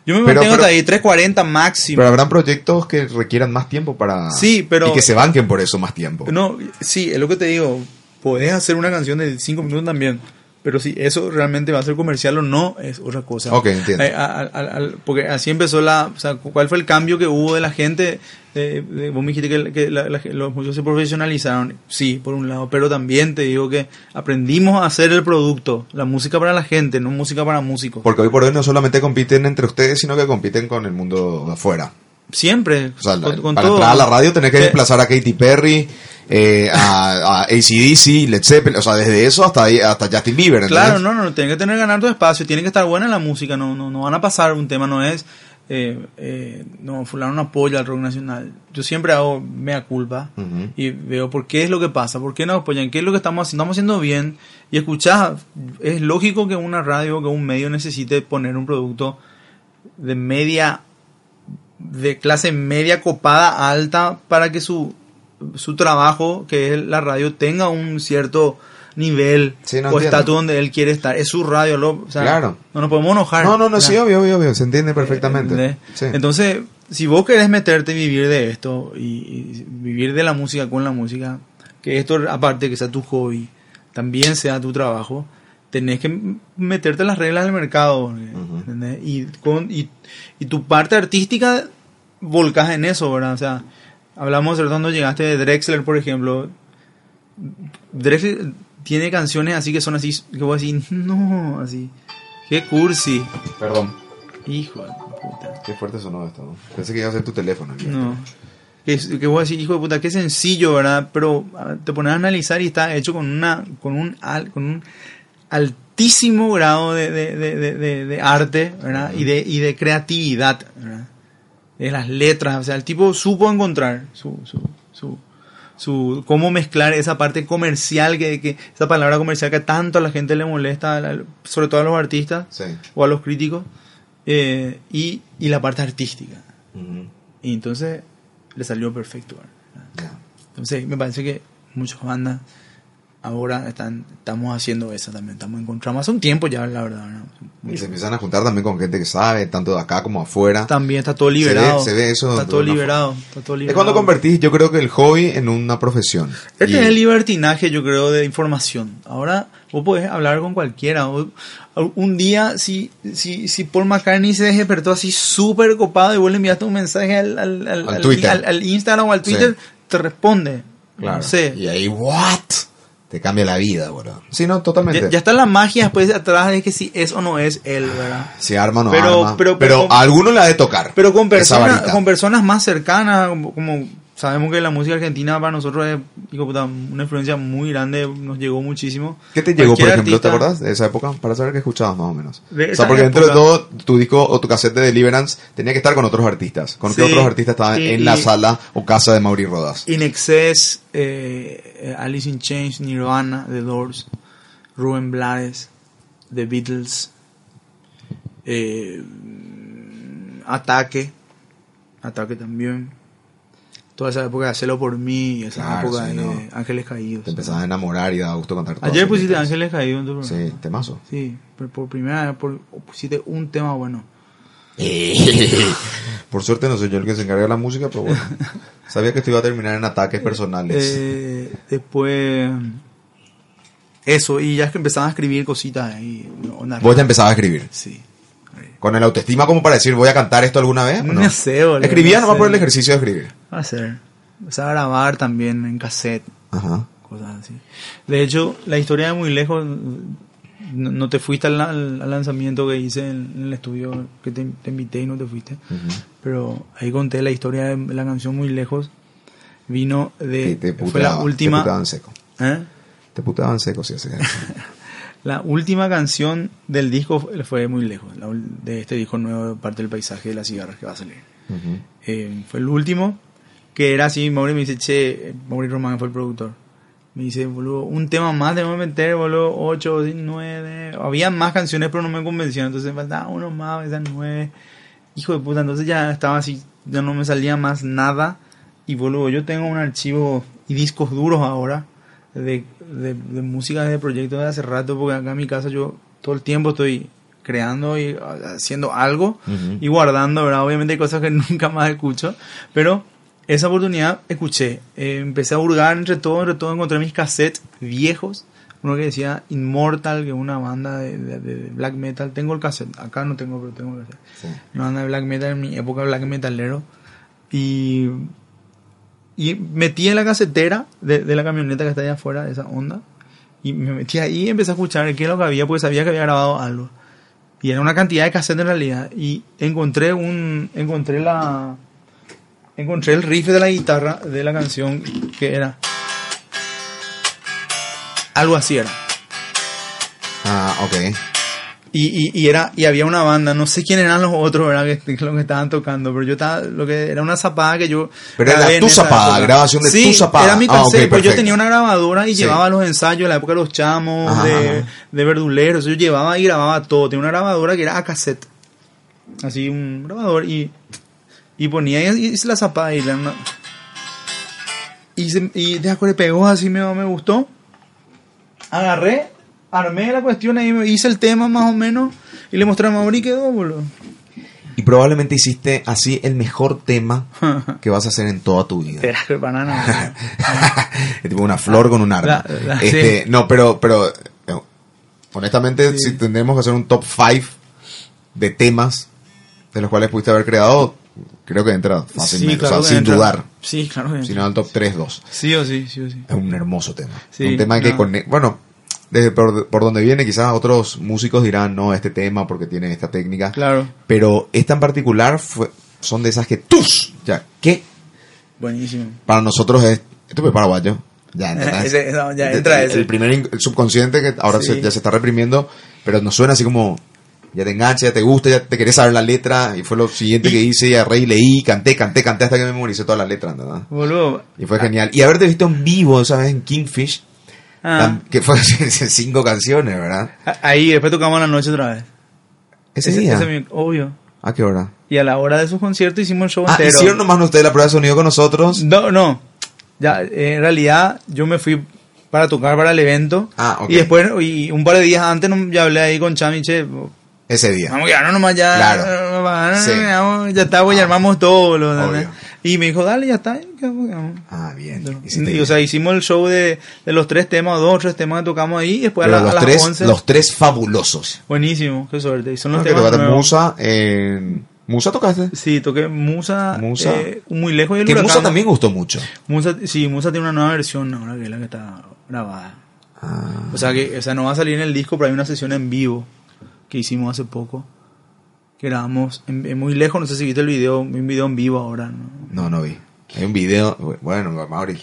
Yo me Pero- mantengo pero- hasta ahí, 3.40 máximo. Pero habrán proyectos que requieran más tiempo para... Sí, pero- Y que se banquen por eso más tiempo. No, sí, es lo que te digo. Podés hacer una canción de 5 minutos también. Pero si eso realmente va a ser comercial o no, es otra cosa. Ok, entiendo. Eh, a- a- a- al- porque así empezó la. O sea, ¿cuál fue el cambio que hubo de la gente? Eh, de- vos me dijiste que, que la- la- los músicos se profesionalizaron. Sí, por un lado. Pero también te digo que aprendimos a hacer el producto. La música para la gente, no música para músicos. Porque hoy por hoy no solamente compiten entre ustedes, sino que compiten con el mundo de afuera. Siempre. O sea, la- con, para todo. entrar a la radio tenés que Sí. desplazar a Katy Perry, eh, a, a ACDC, Led Zeppelin, o sea, desde eso hasta, hasta Justin Bieber. ¿entendés? Claro, no, no, tiene que tener ganar tu espacio, tiene que estar buena la música, no, no, no van a pasar un tema, no es, eh, eh, no, fulano no apoya al rock nacional. Yo siempre hago mea culpa y veo por qué es lo que pasa, por qué no apoyan, qué es lo que estamos haciendo, estamos haciendo bien y escuchás, es lógico que una radio, que un medio necesite poner un producto de media, de clase media copada alta para que su, su trabajo, que es la radio, tenga un cierto nivel Sí, no o estatus donde él quiere estar. Es su radio, lo, o sea, Claro. no nos podemos enojar. No, no, no, O sea, sí, obvio, obvio, obvio, se entiende perfectamente. Entonces, si vos querés meterte y vivir de esto, y, y vivir de la música con la música, que esto, aparte que sea tu hobby, también sea tu trabajo, tenés que meterte las reglas del mercado. y, con, y, y tu parte artística volcás en eso, ¿verdad? O sea, hablamos de cuando llegaste de Drexler, por ejemplo. Drexler tiene canciones así que son así, que vos decís, no, así. Qué cursi. Perdón. Hijo de puta. Qué fuerte sonó esto, ¿no? Pensé que iba a ser tu teléfono. No. Que, que voy a decir, hijo de puta, qué sencillo, ¿verdad? Pero ah, te pones a analizar y está hecho con una con un, al- con un altísimo grado de, de, de, de- de- de arte, ¿verdad? Y de, y de creatividad, ¿verdad? De las letras, o sea, el tipo supo encontrar su, su, su, su cómo mezclar esa parte comercial, que, que esa palabra comercial que tanto a la gente le molesta, sobre todo a los artistas Sí. o a los críticos, eh, y, y la parte artística. Y entonces le salió perfecto. Entonces me parece que muchas bandas ahora están estamos haciendo eso también. Estamos encontrando hace un tiempo ya, la verdad. ¿no? Y se empiezan a juntar también con gente que sabe, tanto de acá como afuera. También está todo Se ve- liberado. se ve eso Está todo liberado. Está todo Es liberado. cuando convertís, yo creo que el hobby en una profesión. Este Y- es el libertinaje, yo creo, de información. Ahora vos podés hablar con cualquiera. Un día, si, si, si Paul McCartney se despertó así súper copado y vos le enviaste un mensaje al, al, al, Al Instagram o al Twitter, te responde. Claro. No sé. Y ahí, ¿what? Te cambia la vida, boludo. Sí, no, totalmente. Ya, ya está la magia después de atrás de que si es o no es él, ¿verdad? Si arma o no Pero- arma. pero- Pero, pero- a alguno le ha de tocar. Pero con personas, con personas más cercanas, como, como sabemos que la música argentina para nosotros es puta, una influencia muy grande, nos llegó muchísimo. ¿Qué te llegó, por ejemplo, te acordás de esa época? Para saber qué escuchabas más o menos. O sea, porque dentro de época. todo, tu disco o tu cassette de Deliverance tenía que estar con otros artistas. ¿Con qué Sí, otros artistas estaban y- en la y- sala o casa de Mauri Rodas? In Excess, eh, Alice in Chains, Nirvana, The Doors, Rubén Blades, The Beatles, eh, Ataque, Ataque también. Toda esa época de Hacerlo por mí, esa Claro, época sí, de no. Ángeles Caídos. Te empezabas a enamorar y daba gusto cantar todas Ayer pusiste. Ángeles Caídos en tu programa. Sí, temazo. Sí, pero por primera vez por- pusiste un tema bueno. Por suerte no soy yo el que se encarga de la música, pero bueno. Sabía que esto iba a terminar en ataques personales. Eh, después, eso, y ya es que empezaba a escribir cositas una- Vos ya empezabas a escribir. Sí. Con el autoestima como para decir, voy a cantar esto alguna vez. ¿o no? No sé, boludo, Escribía no nomás sé. por el ejercicio de escribir. Va a ser. Empezaba a grabar también en cassette, Ajá. cosas así. De hecho, la historia de muy lejos, no, no te fuiste al, al- lanzamiento que hice en, en el estudio que te, te invité y no te fuiste. Ujú. Pero ahí conté la historia de la canción Muy Lejos. Vino de. Te fue puteaba- la última. Te puteaban seco. ¿Eh? Te puteaban seco si hacías eso. La última canción del disco fue- muy lejos, la de este disco nuevo, parte del paisaje de las cigarras que va a salir. Ujú. Eh, fue el último, que era así, Mauri me dice, che, Mauri Román fue el productor. Me dice, boludo, un tema más debemos meter, boludo, 8, 9. Había más canciones, pero no me convencieron. Entonces faltaba uno más, esas 9. Hijo de puta, entonces ya estaba así, ya no me salía más nada. Y boludo, yo tengo un archivo y discos duros ahora de, de, de música de proyectos de hace rato, porque acá en mi casa yo todo el tiempo estoy creando y haciendo algo Ujú. y guardando, ¿verdad? Obviamente hay cosas que nunca más escucho, pero esa oportunidad escuché. Eh, empecé a hurgar entre todo, entre todo encontré mis cassettes viejos. Uno que decía Immortal, que es una banda de, de- de black metal. Tengo el cassette, acá no tengo, pero tengo el cassette. Sí. Una banda de black metal en mi época black metalero. Y, y metí en la casetera de, de la camioneta que está allá afuera, de esa onda. Y me metí ahí y empecé a escuchar qué es lo que había, porque sabía que había grabado algo. Y era una cantidad de cassettes en realidad. Y encontré un. Encontré la. Encontré el riff de la guitarra de la canción que era. Algo así era. Ah, ok. Y, y, y era y había una banda, no sé quién eran los otros, ¿verdad? Que, que lo que estaban tocando, pero yo estaba, lo que era una zapada que yo. Pero era tu zapada, grabación de Sí, tu zapada. Era mi Ah, cassette, pero yo perfecto. tenía una grabadora y Sí. llevaba los ensayos, la época de los chamos, Ajá, de, ajá. de verduleros, yo llevaba y grababa todo. Tenía una grabadora que era a cassette. Así un grabador y, y ponía y hice la zapada y la una- y, se, y de acuerdo pegó así me, me gustó agarré armé la cuestión ahí hice el tema más o menos y le mostré a Mauri y quedó boludo Y probablemente hiciste así el mejor tema que vas a hacer en toda tu vida. Era banana es tipo una flor con un arma. La- la- Este, sí. No, pero, pero eh, honestamente, Sí. si tendremos que hacer un top 5 de temas de los cuales pudiste haber creado, creo que entra fácilmente, o sea, sin entra. dudar. sí claro Si no, el top 3, 2. sí o sí sí o sí Es un hermoso tema. Sí, un tema que no. Bueno, desde por, por donde viene, quizás otros músicos dirán, no, este tema porque tiene esta técnica. claro Pero esta en particular fue, son de esas que ¡tus! Ya, que buenísimo para nosotros es. Esto es paraguayo. Ya. Ese- no, ya entra ese. el primer el subconsciente que ahora Sí. se- ya se está reprimiendo, pero nos suena así como. Ya te engancha, ya te gusta, ya te querés saber la letra. Y fue lo siguiente que hice. Y agarré y leí, canté, canté, canté hasta que memoricé toda la letra, ¿verdad? boludo Y fue genial. Y haberte visto en vivo esa vez en Kingfish, Ah, que fue cinco canciones, ¿verdad? ahí después tocamos la noche otra vez Ese, día. ese obvio ¿A qué hora? y a la hora de su concierto hicimos el show Ah, entero hicieron nomás ustedes la prueba de sonido con nosotros. No, no. Ya, en realidad yo me fui para tocar para el evento. Ah, ok. Y después, y un par de días antes, ya hablé ahí con Chami, che, Ese día. vamos a quedarnos nomás ya. Claro. vamos, Sí. vamos, ya está, pues, ya armamos todo. lo-. Y me dijo, dale, ya está. quedamos. Ah, bien. Y, o sea, hicimos el show de, de los tres temas, dos o tres temas que tocamos ahí. Y después Pero a, la- a los, las tres, 11. los tres fabulosos. Buenísimo, qué suerte. Y son los temas nuevos. Musa. ¿Musa tocaste? Sí, toqué Musa, Musa. eh, muy lejos del Que huracán. Musa también gustó mucho. Musa, sí, Musa tiene una nueva versión ahora que es la que está grabada. Ah, O sea, que o sea, no va a salir en el disco, pero hay una sesión en vivo que hicimos hace poco. Que grabamos en, en muy lejos, no sé si viste el video, un video en vivo ahora. ¿no? no, no vi. Hay un video... Bueno, Mauri.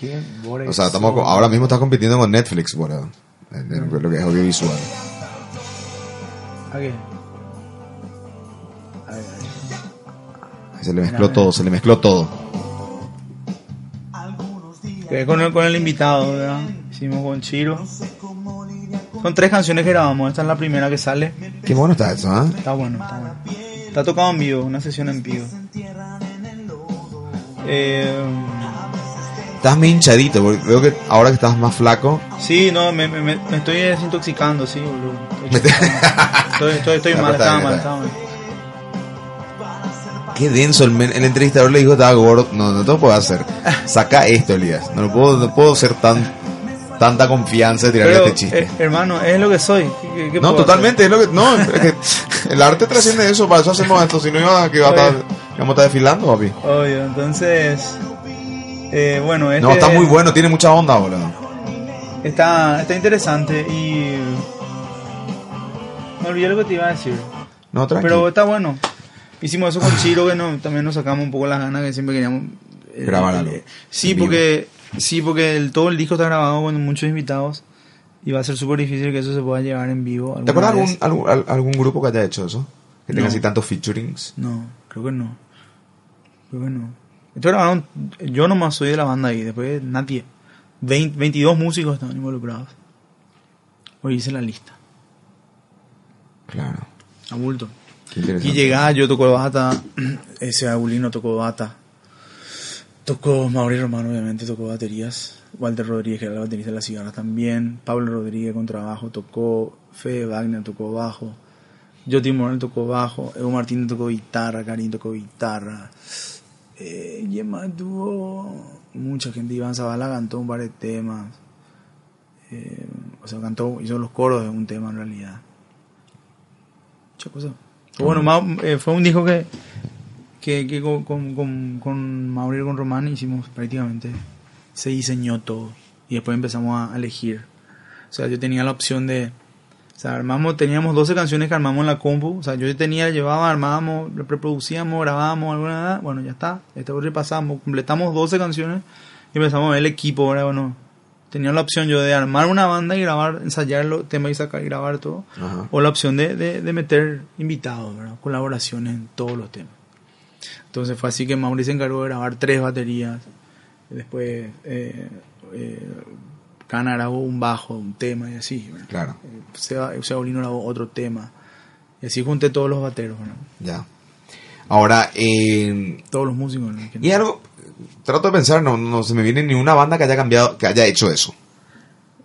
O sea, estamos, ahora mismo estás compitiendo con Netflix, boludo. En- en Lo que es audiovisual. ¿A qué? A ver, a ver. Se le mezcló todo, se le mezcló todo. Con el, con el invitado, ¿verdad? Hicimos con Chiro. Son tres canciones que grabamos, esta es la primera que sale. Qué bueno está eso, ¿ah? Está bueno, está bueno. Está tocado en vivo, una sesión en vivo. Eh, Estás muy hinchadito, porque veo que ahora que estás más flaco... sí, no, me, me, me- estoy desintoxicando, sí, boludo. Estoy, estoy, estoy, mal, estaba mal, estaba mal. Qué denso, el, el entrevistador le dijo estaba gordo. No, no te lo puedo hacer. Saca esto, Elías. No lo puedo, no puedo ser tan tanta confianza de tirarle Pero, este chiste. eh, hermano, es lo que soy. ¿Qué- qué- no, totalmente, es lo que. No, es que el arte trasciende eso, para eso hacemos esto. Si no iba que iba a estar, íbamos a estar desfilando, papi. Obvio, entonces. eh, bueno, este No, está muy bueno, tiene mucha onda, boludo. Está, está interesante y. Me olvidé lo que te iba a decir. No, tranqui. Pero está bueno. Hicimos eso con Chiro, que no, también nos sacamos un poco las ganas que siempre queríamos eh, Grabar algo. eh, sí, porque sí, porque el, todo el disco está grabado con muchos invitados Y va a ser súper difícil que eso se pueda llevar en vivo. ¿Te acuerdas algún, algún, al- algún grupo que haya hecho eso? Que tenga No. así tantos featurings. No, creo que no. Creo que no. Esto grabaron, yo nomás soy de la banda ahí, después nadie. 20 22 músicos estaban involucrados. Hoy hice la lista. Claro. A bulto. Y llegaba, yo tocó bata, ese Abulino tocó bata. Tocó Mauri Romano, obviamente, tocó baterías. Walter Rodríguez, que era el baterista de las cigarras también. Pablo Rodríguez con trabajo tocó. Fede Wagner tocó bajo. Joti Morel tocó bajo. Evo Martínez tocó guitarra. Karim tocó guitarra. Eh, ¿Quién más tuvo? Mucha gente. Iván Zavala cantó un par de temas. Eh, o sea, cantó, hizo los coros de un tema en realidad. Muchas cosas. Pero Bueno, eh, fue un disco que, que, que con, con, con, con Mauri y con Román hicimos prácticamente. Se diseñó todo. Y después empezamos a elegir. O sea, yo tenía la opción de. O sea, armamos, teníamos 12 canciones que armamos en la compu. O sea, yo tenía, llevaba, armábamos, reproducíamos, grabábamos alguna. Bueno, ya está. Este repasamos, completamos 12 canciones y empezamos a ver el equipo. Bueno, tenía la opción yo de armar una banda y grabar, ensayar los temas y sacar y grabar todo. Ajá. O la opción de, de, de meter invitados, ¿verdad? colaboraciones en todos los temas. Entonces fue así que Mauricio se encargó de grabar tres baterías. Después eh, eh, Cana grabó un bajo, un tema y así. ¿verdad? Claro. Eh, Seba, Seba Olino grabó otro tema. Y así junté todos los bateros, ¿verdad? Ya. Ahora, eh, todos los músicos. y algo, trato de pensar, no, no se me viene ni una banda que haya cambiado, que haya hecho eso.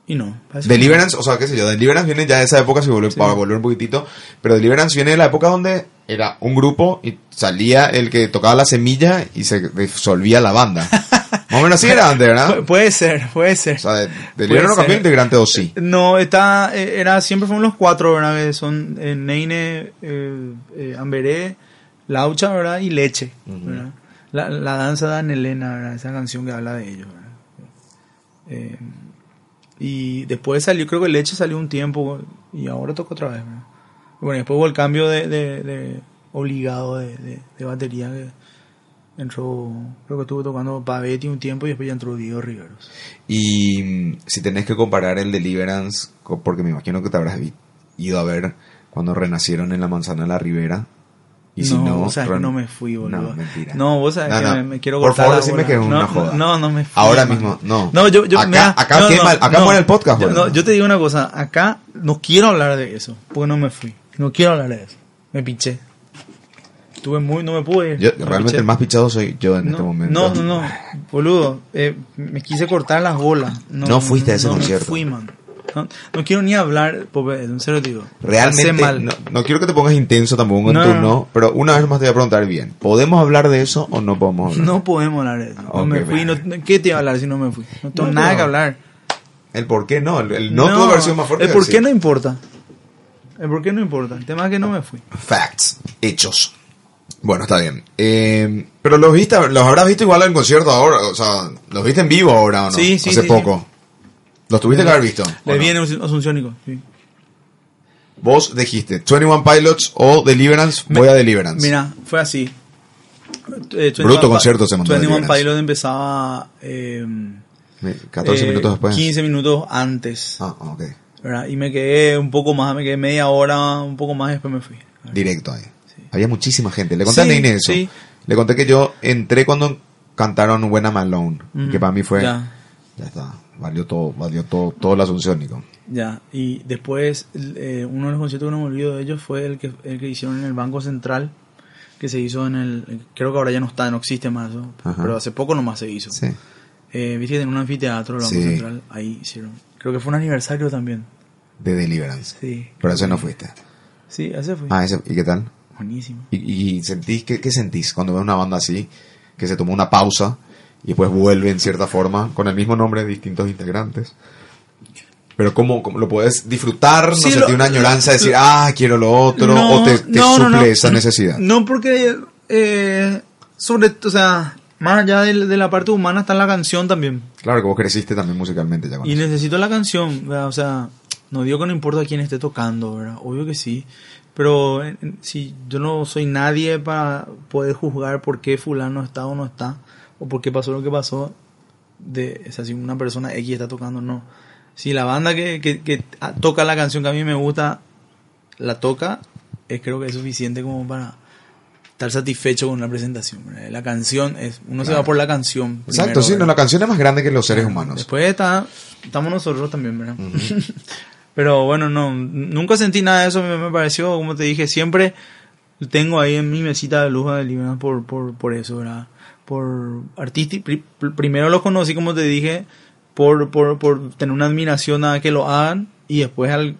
Y no. Deliverance, o sea, qué sé yo, Deliverance viene ya de esa época, si vuelve, Sí. para volver un poquitito, pero Deliverance viene de la época donde era un grupo y salía el que tocaba la semilla y se disolvía la banda. Más o menos así era antes, Pu- ¿verdad? puede ser, puede ser. O sea, de- Deliverance no cambió integrante o sí. No, está, eh, era, siempre fueron los cuatro, ¿verdad? Que son eh, Neine, eh, eh, Amberé, Laucha, ¿verdad? Y Leche, ¿verdad? La, la danza de Ana Elena, ¿verdad? Esa canción que habla de ellos, ¿verdad? Eh, y después salió, creo que Leche salió un tiempo y ahora toca otra vez, ¿verdad? Bueno, después hubo el cambio de, de- de obligado de, de- de batería que entró, creo que estuvo tocando Pavetti un tiempo y después ya entró Diego Riveros. Y mm, si tenés que comparar el Deliverance, porque me imagino que te habrás ido a ver cuando renacieron en la manzana de la ribera. Y si no, vos sabés que no me fui, boludo. No, mentira. No, vos sabés No, que no. me, me quiero Por favor, decime que es una no, joda. No, no me fui. Ahora man. mismo, no. No, yo, yo, Acá- mira, acá no, quema- acá muere el podcast, Yo, boludo. no, yo te digo una cosa, acá no quiero hablar de eso, porque no me fui. No quiero hablar de eso. Me pinché. Estuve muy, no me pude. Yo, Me realmente el más pichado soy yo en no, este momento. No, no, no, boludo, eh, me quise cortar las bolas. No, No fuiste a ese no concierto. fui, man. No, no quiero ni hablar, porque en serio digo. Realmente, mal. No, no quiero que te pongas intenso tampoco en No, tu no. no, pero una vez más te voy a preguntar bien. ¿Podemos hablar de eso o no podemos hablar? No podemos hablar de eso. No me fui. No, ¿Qué te iba a hablar si no me fui? No tengo No, nada no. que hablar. El por qué no, el, el no, tuvo versión más fuerte. El por qué no importa. El por qué no importa. El tema es que no me fui. Facts, hechos. Bueno, está bien. Eh, pero los viste, los habrás visto igual en concierto ahora, o sea, los viste en vivo ahora o no? Sí, sí, Hace sí, poco. Los tuviste que haber visto. ¿o Le no? viene Asunciónico. Sí. Vos dijiste 21 Pilots o Deliverance, voy a Deliverance. Mira, fue así. Eh, 21 Bruto concierto se mandó 21 Deliverance. Pilot empezaba eh, 14 eh, minutos después. 15 minutos antes. Ah, ok. ¿verdad? Y me quedé un poco más, me quedé media hora, un poco más y después me fui. Directo ahí. Había muchísima gente. Le conté Sí, a Nene eso. sí. Le conté que yo entré cuando cantaron Buena Malone. Ujú. Que para mí fue. Ya. Ya. está. Valió todo, valió todo, todo el asunciónico. Ya, y después eh, uno de los conciertos que no me olvido de ellos fue el que, el que hicieron en el Banco Central, que se hizo en el... Creo que ahora ya no está, no existe más. Ajá. pero hace poco nomás se hizo. Sí. Eh, Viste, en un anfiteatro, el Banco Sí. Central, ahí hicieron. Creo que fue un aniversario también. De Deliverance. Sí. Pero ese no fuiste. Sí, ese fue. Ah, ese. ¿Y qué tal? Buenísimo. ¿Y, y sentís, qué, qué sentís cuando ves una banda así, que se tomó una pausa y después vuelve en cierta forma, con el mismo nombre, distintos integrantes? Pero ¿cómo, cómo lo puedes disfrutar? ¿No Sí, sentí lo- una añoranza de decir, ah, quiero lo otro? No, ¿O te, te no, suple no. esa necesidad? No, porque eh, sobre, o sea, más allá de, de la parte humana está la canción también. Claro que vos creciste también musicalmente ya con Y eso. necesito la canción, ¿verdad? o sea, no digo que no importa quién esté tocando, ¿verdad? Obvio que sí, pero eh, si yo no soy nadie para poder juzgar por qué fulano está o no está, o por qué pasó lo que pasó, de, o sea, si una persona X está tocando o no. Si la banda que, que, que toca la canción que a mí me gusta, la toca, es, creo que es suficiente como para estar satisfecho con una presentación. ¿verdad? La canción es, uno se va por la canción. Exacto, sí, no, la canción es más grande que los seres humanos. Después está, estamos nosotros también, ¿verdad? Pero bueno, no, nunca sentí nada de eso, me, me pareció, como te dije, siempre tengo ahí en mi mesita de lujo de Libra por, por, por eso, ¿verdad? Por artista, primero los conocí, como te dije, por, por, por tener una admiración a que lo hagan y después al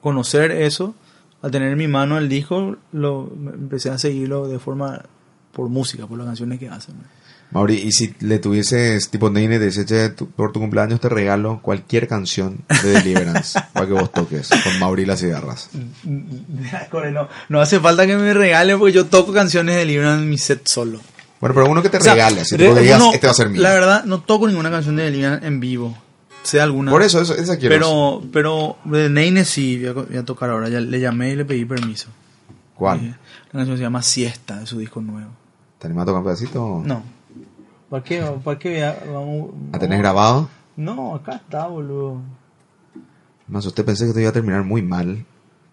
conocer eso, al tener en mi mano el disco, lo empecé a seguirlo de forma por música, por las canciones que hacen. ¿verdad? Mauri, y si le tuvieses tipo Neine, te dice, "Che, tu- por tu cumpleaños te regalo cualquier canción de Deliverance para que vos toques con Mauri y las cigarras. No, no hace falta que me regalen porque yo toco canciones de Libra en mi set solo. Bueno, pero uno que te O sea, regale, así re- que digas, este va a ser mío. La verdad, no toco ninguna canción de Libra en vivo. Sea alguna. Por eso, eso esa quiero. Pero, pero de Neine sí, voy a, voy a tocar ahora. Ya le llamé y le pedí permiso. ¿Cuál? Dije, La canción se llama Siesta, de su disco nuevo. ¿Te animás a tocar un pedacito? No. ¿Para qué? ¿Para qué? Vamos, ¿A tenés grabado? No, acá está, boludo. Más usted pensé que te iba a terminar muy mal.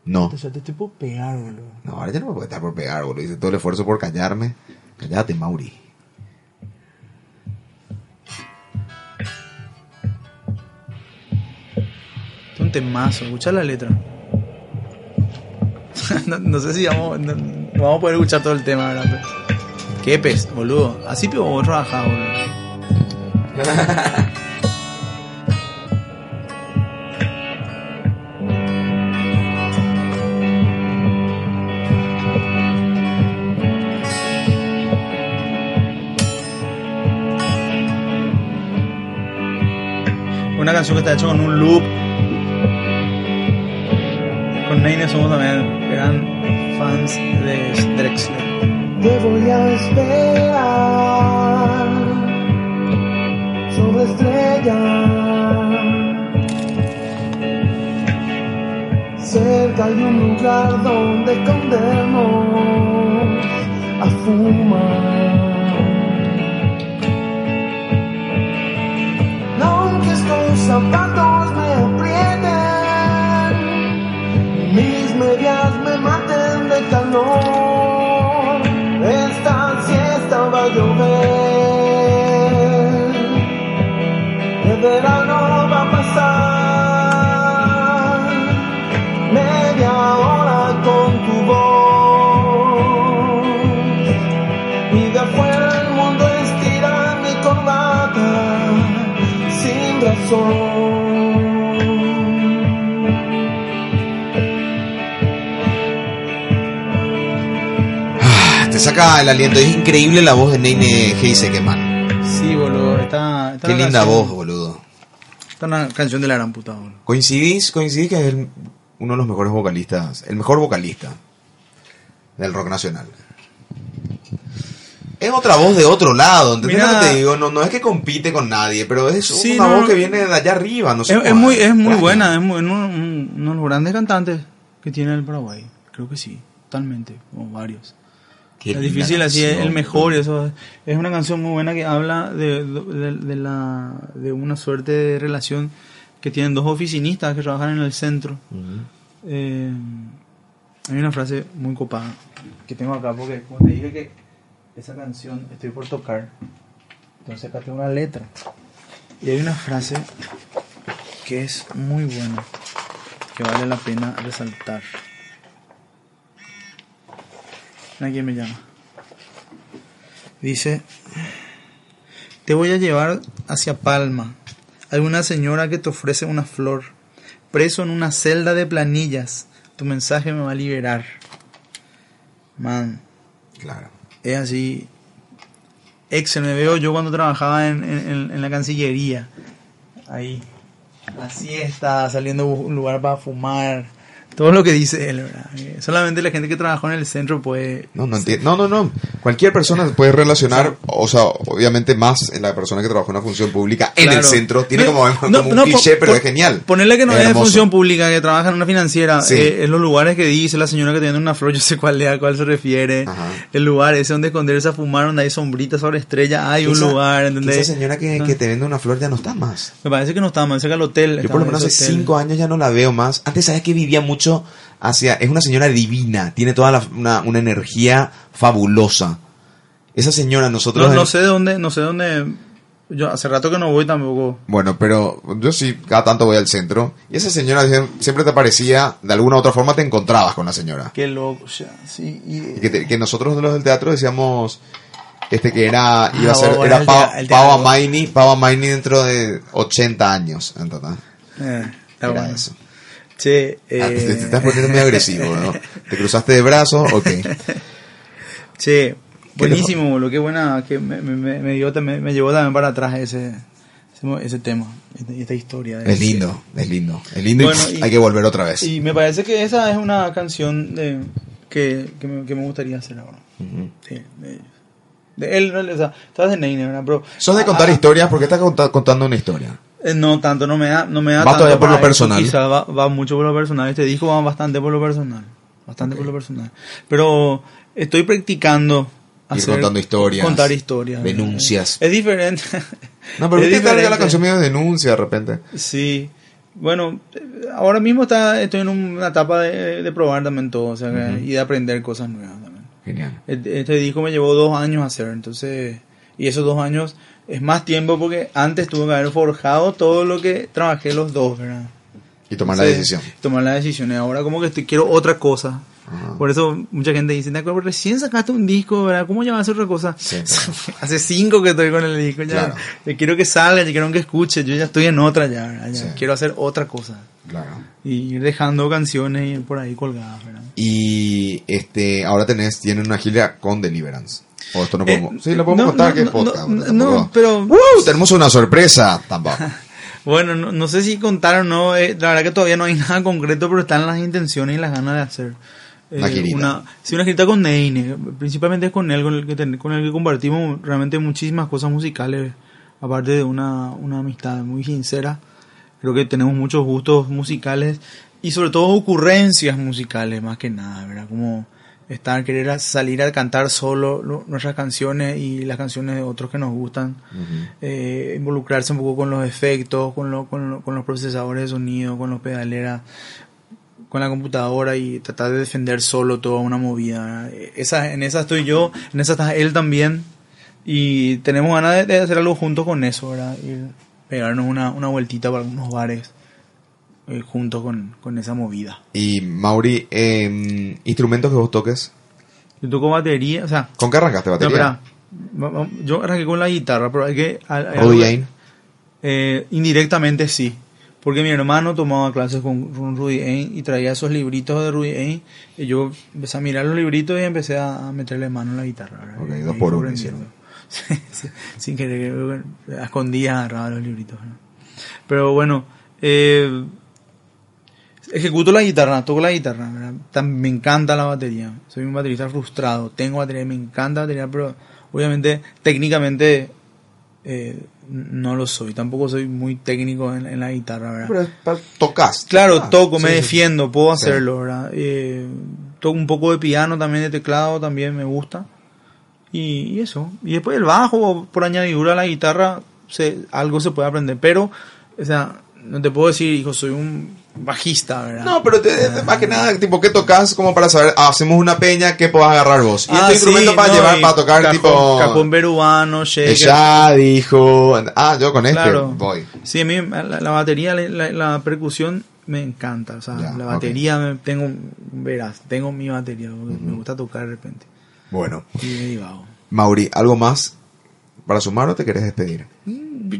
No. Ya te estoy por pegar, boludo. No, ahora ya no me puede estar por pegar, boludo. Hice todo el esfuerzo por callarme. Cállate, Mauri. Es un temazo, escucha la letra. no, no sé si vamos, no, no vamos a poder escuchar todo el tema, ¿verdad? Pero- Qué pez, boludo. Así vos trabajás, boludo. Una canción que está hecha con un loop. Con Neine somos también gran fans de Drexler. Te voy a esperar sobre estrellas. Cerca hay un lugar donde escondernos a fumar. Aunque estos zapatos me El verano va a pasar. Media hora con tu voz. Y de afuera el mundo estira mi corbata sin razón. Saca el aliento. Es increíble la voz de Neine Heiseke, man. Sí, boludo. Está, está Qué linda canción- voz, boludo. Está una canción de la gran puta, boludo. ¿Coincidís? ¿Coincidís que es el- uno de los mejores vocalistas? El mejor vocalista del rock nacional. Es otra voz de otro lado, ¿entendés Mirá. lo que te digo? No, no es que compite con nadie, pero es Sí, una no, voz que viene de allá arriba, no sé Es, muy, es muy buena, es muy, uno, un- uno de los grandes cantantes que tiene el Paraguay. Creo que sí, totalmente, como varios. Es difícil así, es el mejor. Eso es una canción muy buena que habla de, de, de la, de una suerte de relación que tienen dos oficinistas que trabajan en el centro. Ujú. Eh, hay una frase muy copada que tengo acá porque como te dije que esa canción estoy por tocar, entonces acá tengo una letra y hay una frase que es muy buena, que vale la pena resaltar. Nadie me llama. Dice, te voy a llevar hacia Palma, alguna señora que te ofrece una flor, preso en una celda de planillas, tu mensaje me va a liberar. Man, Claro. es así. Excel, me veo yo cuando trabajaba en, en- la Cancillería. Ahí. La siesta, saliendo a un lugar para fumar. Todo lo que dice él, ¿verdad? Eh, Solamente la gente que trabajó en el centro puede... No, no entiendo. No, no, no. Cualquier persona puede relacionar, o sea, obviamente más la persona que trabaja en una función pública en el centro. Tiene No, como, no, como un cliché, pero es genial. Ponerle que no es, de hermoso. función pública, que trabaja en una financiera, Sí. eh, en los lugares que dice la señora que tiene una flor, yo sé cuál es, a cuál se refiere. Ajá. El lugar ese donde esconderse a fumar, donde hay sombritas sobre estrella, hay un Esa- lugar, ¿entendés? Esa señora que, que te vende una flor ya no está más. Me parece que no está mal, cerca del hotel. Yo por lo menos en hace hotel. cinco años ya no la veo más. Antes sabes que vivía mucho hacia... Es una señora divina. Tiene toda la- una, una energía fabulosa. Esa señora nosotros... No, sé de dónde, no sé dónde. Yo hace rato que no voy tampoco. Bueno, pero yo sí, cada tanto voy al centro. Y esa señora siem- siempre te parecía, de alguna u otra forma te encontrabas con la señora. Qué loco, ya, sí. Y, que, te- que nosotros los del teatro decíamos este que era iba a Ah, ser bueno, era teatro. Amaini, Pau Amaini dentro de 80 años, en total. eh, está Era bueno. eso. Che, Ah, te, te eh, estás poniendo muy agresivo, ¿no? Te cruzaste de brazos, ok. che, buenísimo, lo que buena que me, me, me, me dio también- me llevó también para atrás ese, ese, ese tema, esta, esta historia. Es lindo, es lindo, es lindo Bueno, y, y- hay que volver otra vez. Y me parece que esa es una canción de, que, que, me, que me gustaría hacer ahora. Ujú. Sí, de ellos. De él, o sea, estás de Neine, ¿verdad? Pero, Sos de contar ah, historias porque estás conta- contando una historia. Eh, No tanto, no me da, no me da Va tanto todavía por lo personal. eso, quizá va, va mucho por lo personal. Este disco va bastante por lo personal. Bastante por lo personal. Pero estoy practicando Ir contando historias, Contar historias. denuncias. Es diferente. No, pero viste que ya la canción medio denuncia de repente. Sí. Bueno, ahora mismo está, estoy en una etapa de, de probar también todo, o sea, que- y de aprender cosas nuevas también. Genial. Este este disco me llevó dos años hacer, entonces, y esos dos años es más tiempo porque antes tuve que haber forjado todo lo que trabajé los dos, ¿verdad? Y tomar la decisión. Tomar la decisión. Y ahora como que estoy, quiero otra cosa. Ajá. Por eso mucha gente dice, "Naco, pero recién sacaste un disco, ¿verdad? ¿Cómo hacer otra cosa? Sí. Hace cinco que estoy con el disco, ya. Claro. Yo quiero que salga, yo quiero que escuche, yo ya estoy en otra ya, ¿verdad? Ya Sí. Quiero hacer otra cosa. Claro. Y ir dejando canciones y ir por ahí colgadas, ¿verdad? Y este ahora tenés, tienen una gira con Deliverance. O esto no Eh, podemos. sí, lo podemos no, contar no, que es podcast. no, tampoco. pero- ¡Uh! tenemos una sorpresa. Tampoco. Bueno, no, sé si contar o no, eh, la verdad que todavía no hay nada concreto, pero están las intenciones y las ganas de hacer. eh, Una girita. Una, sí, una girita con Neine, principalmente es con él, con el que, con el que compartimos realmente muchísimas cosas musicales, aparte de una, una amistad muy sincera. Creo que tenemos muchos gustos musicales y sobre todo ocurrencias musicales, más que nada, ¿verdad? Como estar, querer salir a cantar solo lo- nuestras canciones y las canciones de otros que nos gustan eh, involucrarse un poco con los efectos, con, lo- con, lo- con los procesadores de sonido, con los pedaleras, con la computadora y tratar de defender solo toda una movida. Esa, en esa estoy yo, en esa está él también y tenemos ganas de, de hacer algo juntos con eso, ¿verdad? Ir, pegarnos una, una vueltita por algunos bares eh, junto con, con esa movida. Y Mauri, eh, instrumentos que vos toques. Yo toco batería, o sea, ¿Con qué arrancaste no, batería? va- yo arranqué con la guitarra, pero hay que... Rudy. Eh, indirectamente sí, porque mi hermano tomaba clases con, con Rudy Ain y traía esos libritos de Rudy Ain y yo empecé a mirar los libritos y empecé a, a meterle mano en la guitarra. Ok, Y dos por uno sin querer, a escondidas agarraba los libritos. ¿no? Pero bueno, eh, ejecuto la guitarra, toco la guitarra, me encanta la batería, soy un baterista frustrado, tengo batería, me encanta la batería, pero obviamente técnicamente eh, no lo soy, tampoco soy muy técnico en, en la guitarra, ¿verdad? Pero tocas. Claro, toco, me sí. defiendo, puedo Sí. hacerlo, ¿verdad? Eh, toco un poco de piano también, de teclado también me gusta. Y, y eso. Y después el bajo, por añadidura a la guitarra, se, algo se puede aprender. Pero, o sea, no te puedo decir, hijo, soy un bajista, ¿verdad? No, pero te- te- más que nada, tipo, ¿qué tocas? Como para saber, ah, hacemos una peña, ¿qué podés agarrar vos? Y Ah, este instrumento sí, para no, llevar, para tocar, cajón- tipo... Cajón peruano, shaker. Ya dijo, ah, yo con este Claro. voy. Sí, a mí la, la batería, la, percusión me encanta. O sea, Ya, la batería, me- tengo, verás, tengo mi batería, me gusta tocar de repente. Bueno, Y me divago. Mauri, ¿algo más para sumar o te querés despedir?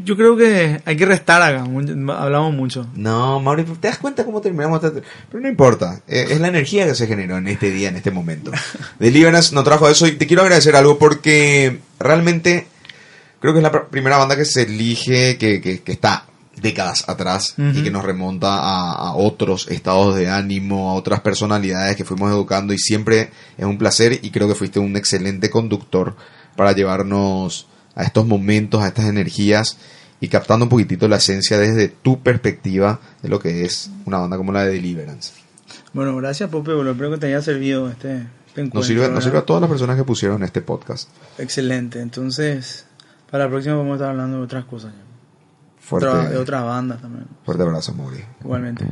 Yo creo que hay que restar acá, hablamos mucho. No, Mauri, ¿te das cuenta cómo terminamos? Pero no importa, eh, es la energía que se generó en este día, en este momento. Deliverance nos trajo eso y te quiero agradecer algo porque realmente creo que es la pr- primera banda que se elige, que, que, que está décadas atrás y que nos remonta a, a otros estados de ánimo, a otras personalidades que fuimos educando y siempre es un placer y creo que fuiste un excelente conductor para llevarnos a estos momentos, a estas energías y captando un poquitito la esencia desde tu perspectiva de lo que es una banda como la de Deliverance. Bueno, gracias, Pope, boludo. Espero que te haya servido este, este encuentro. Nos sirve, nos sirve a todas las personas que pusieron este podcast. Excelente. Entonces, para la próxima vamos a estar hablando de otras cosas. ya. Fuerte, Otra- de otras bandas también. fuerte abrazo, Mauri. Igualmente.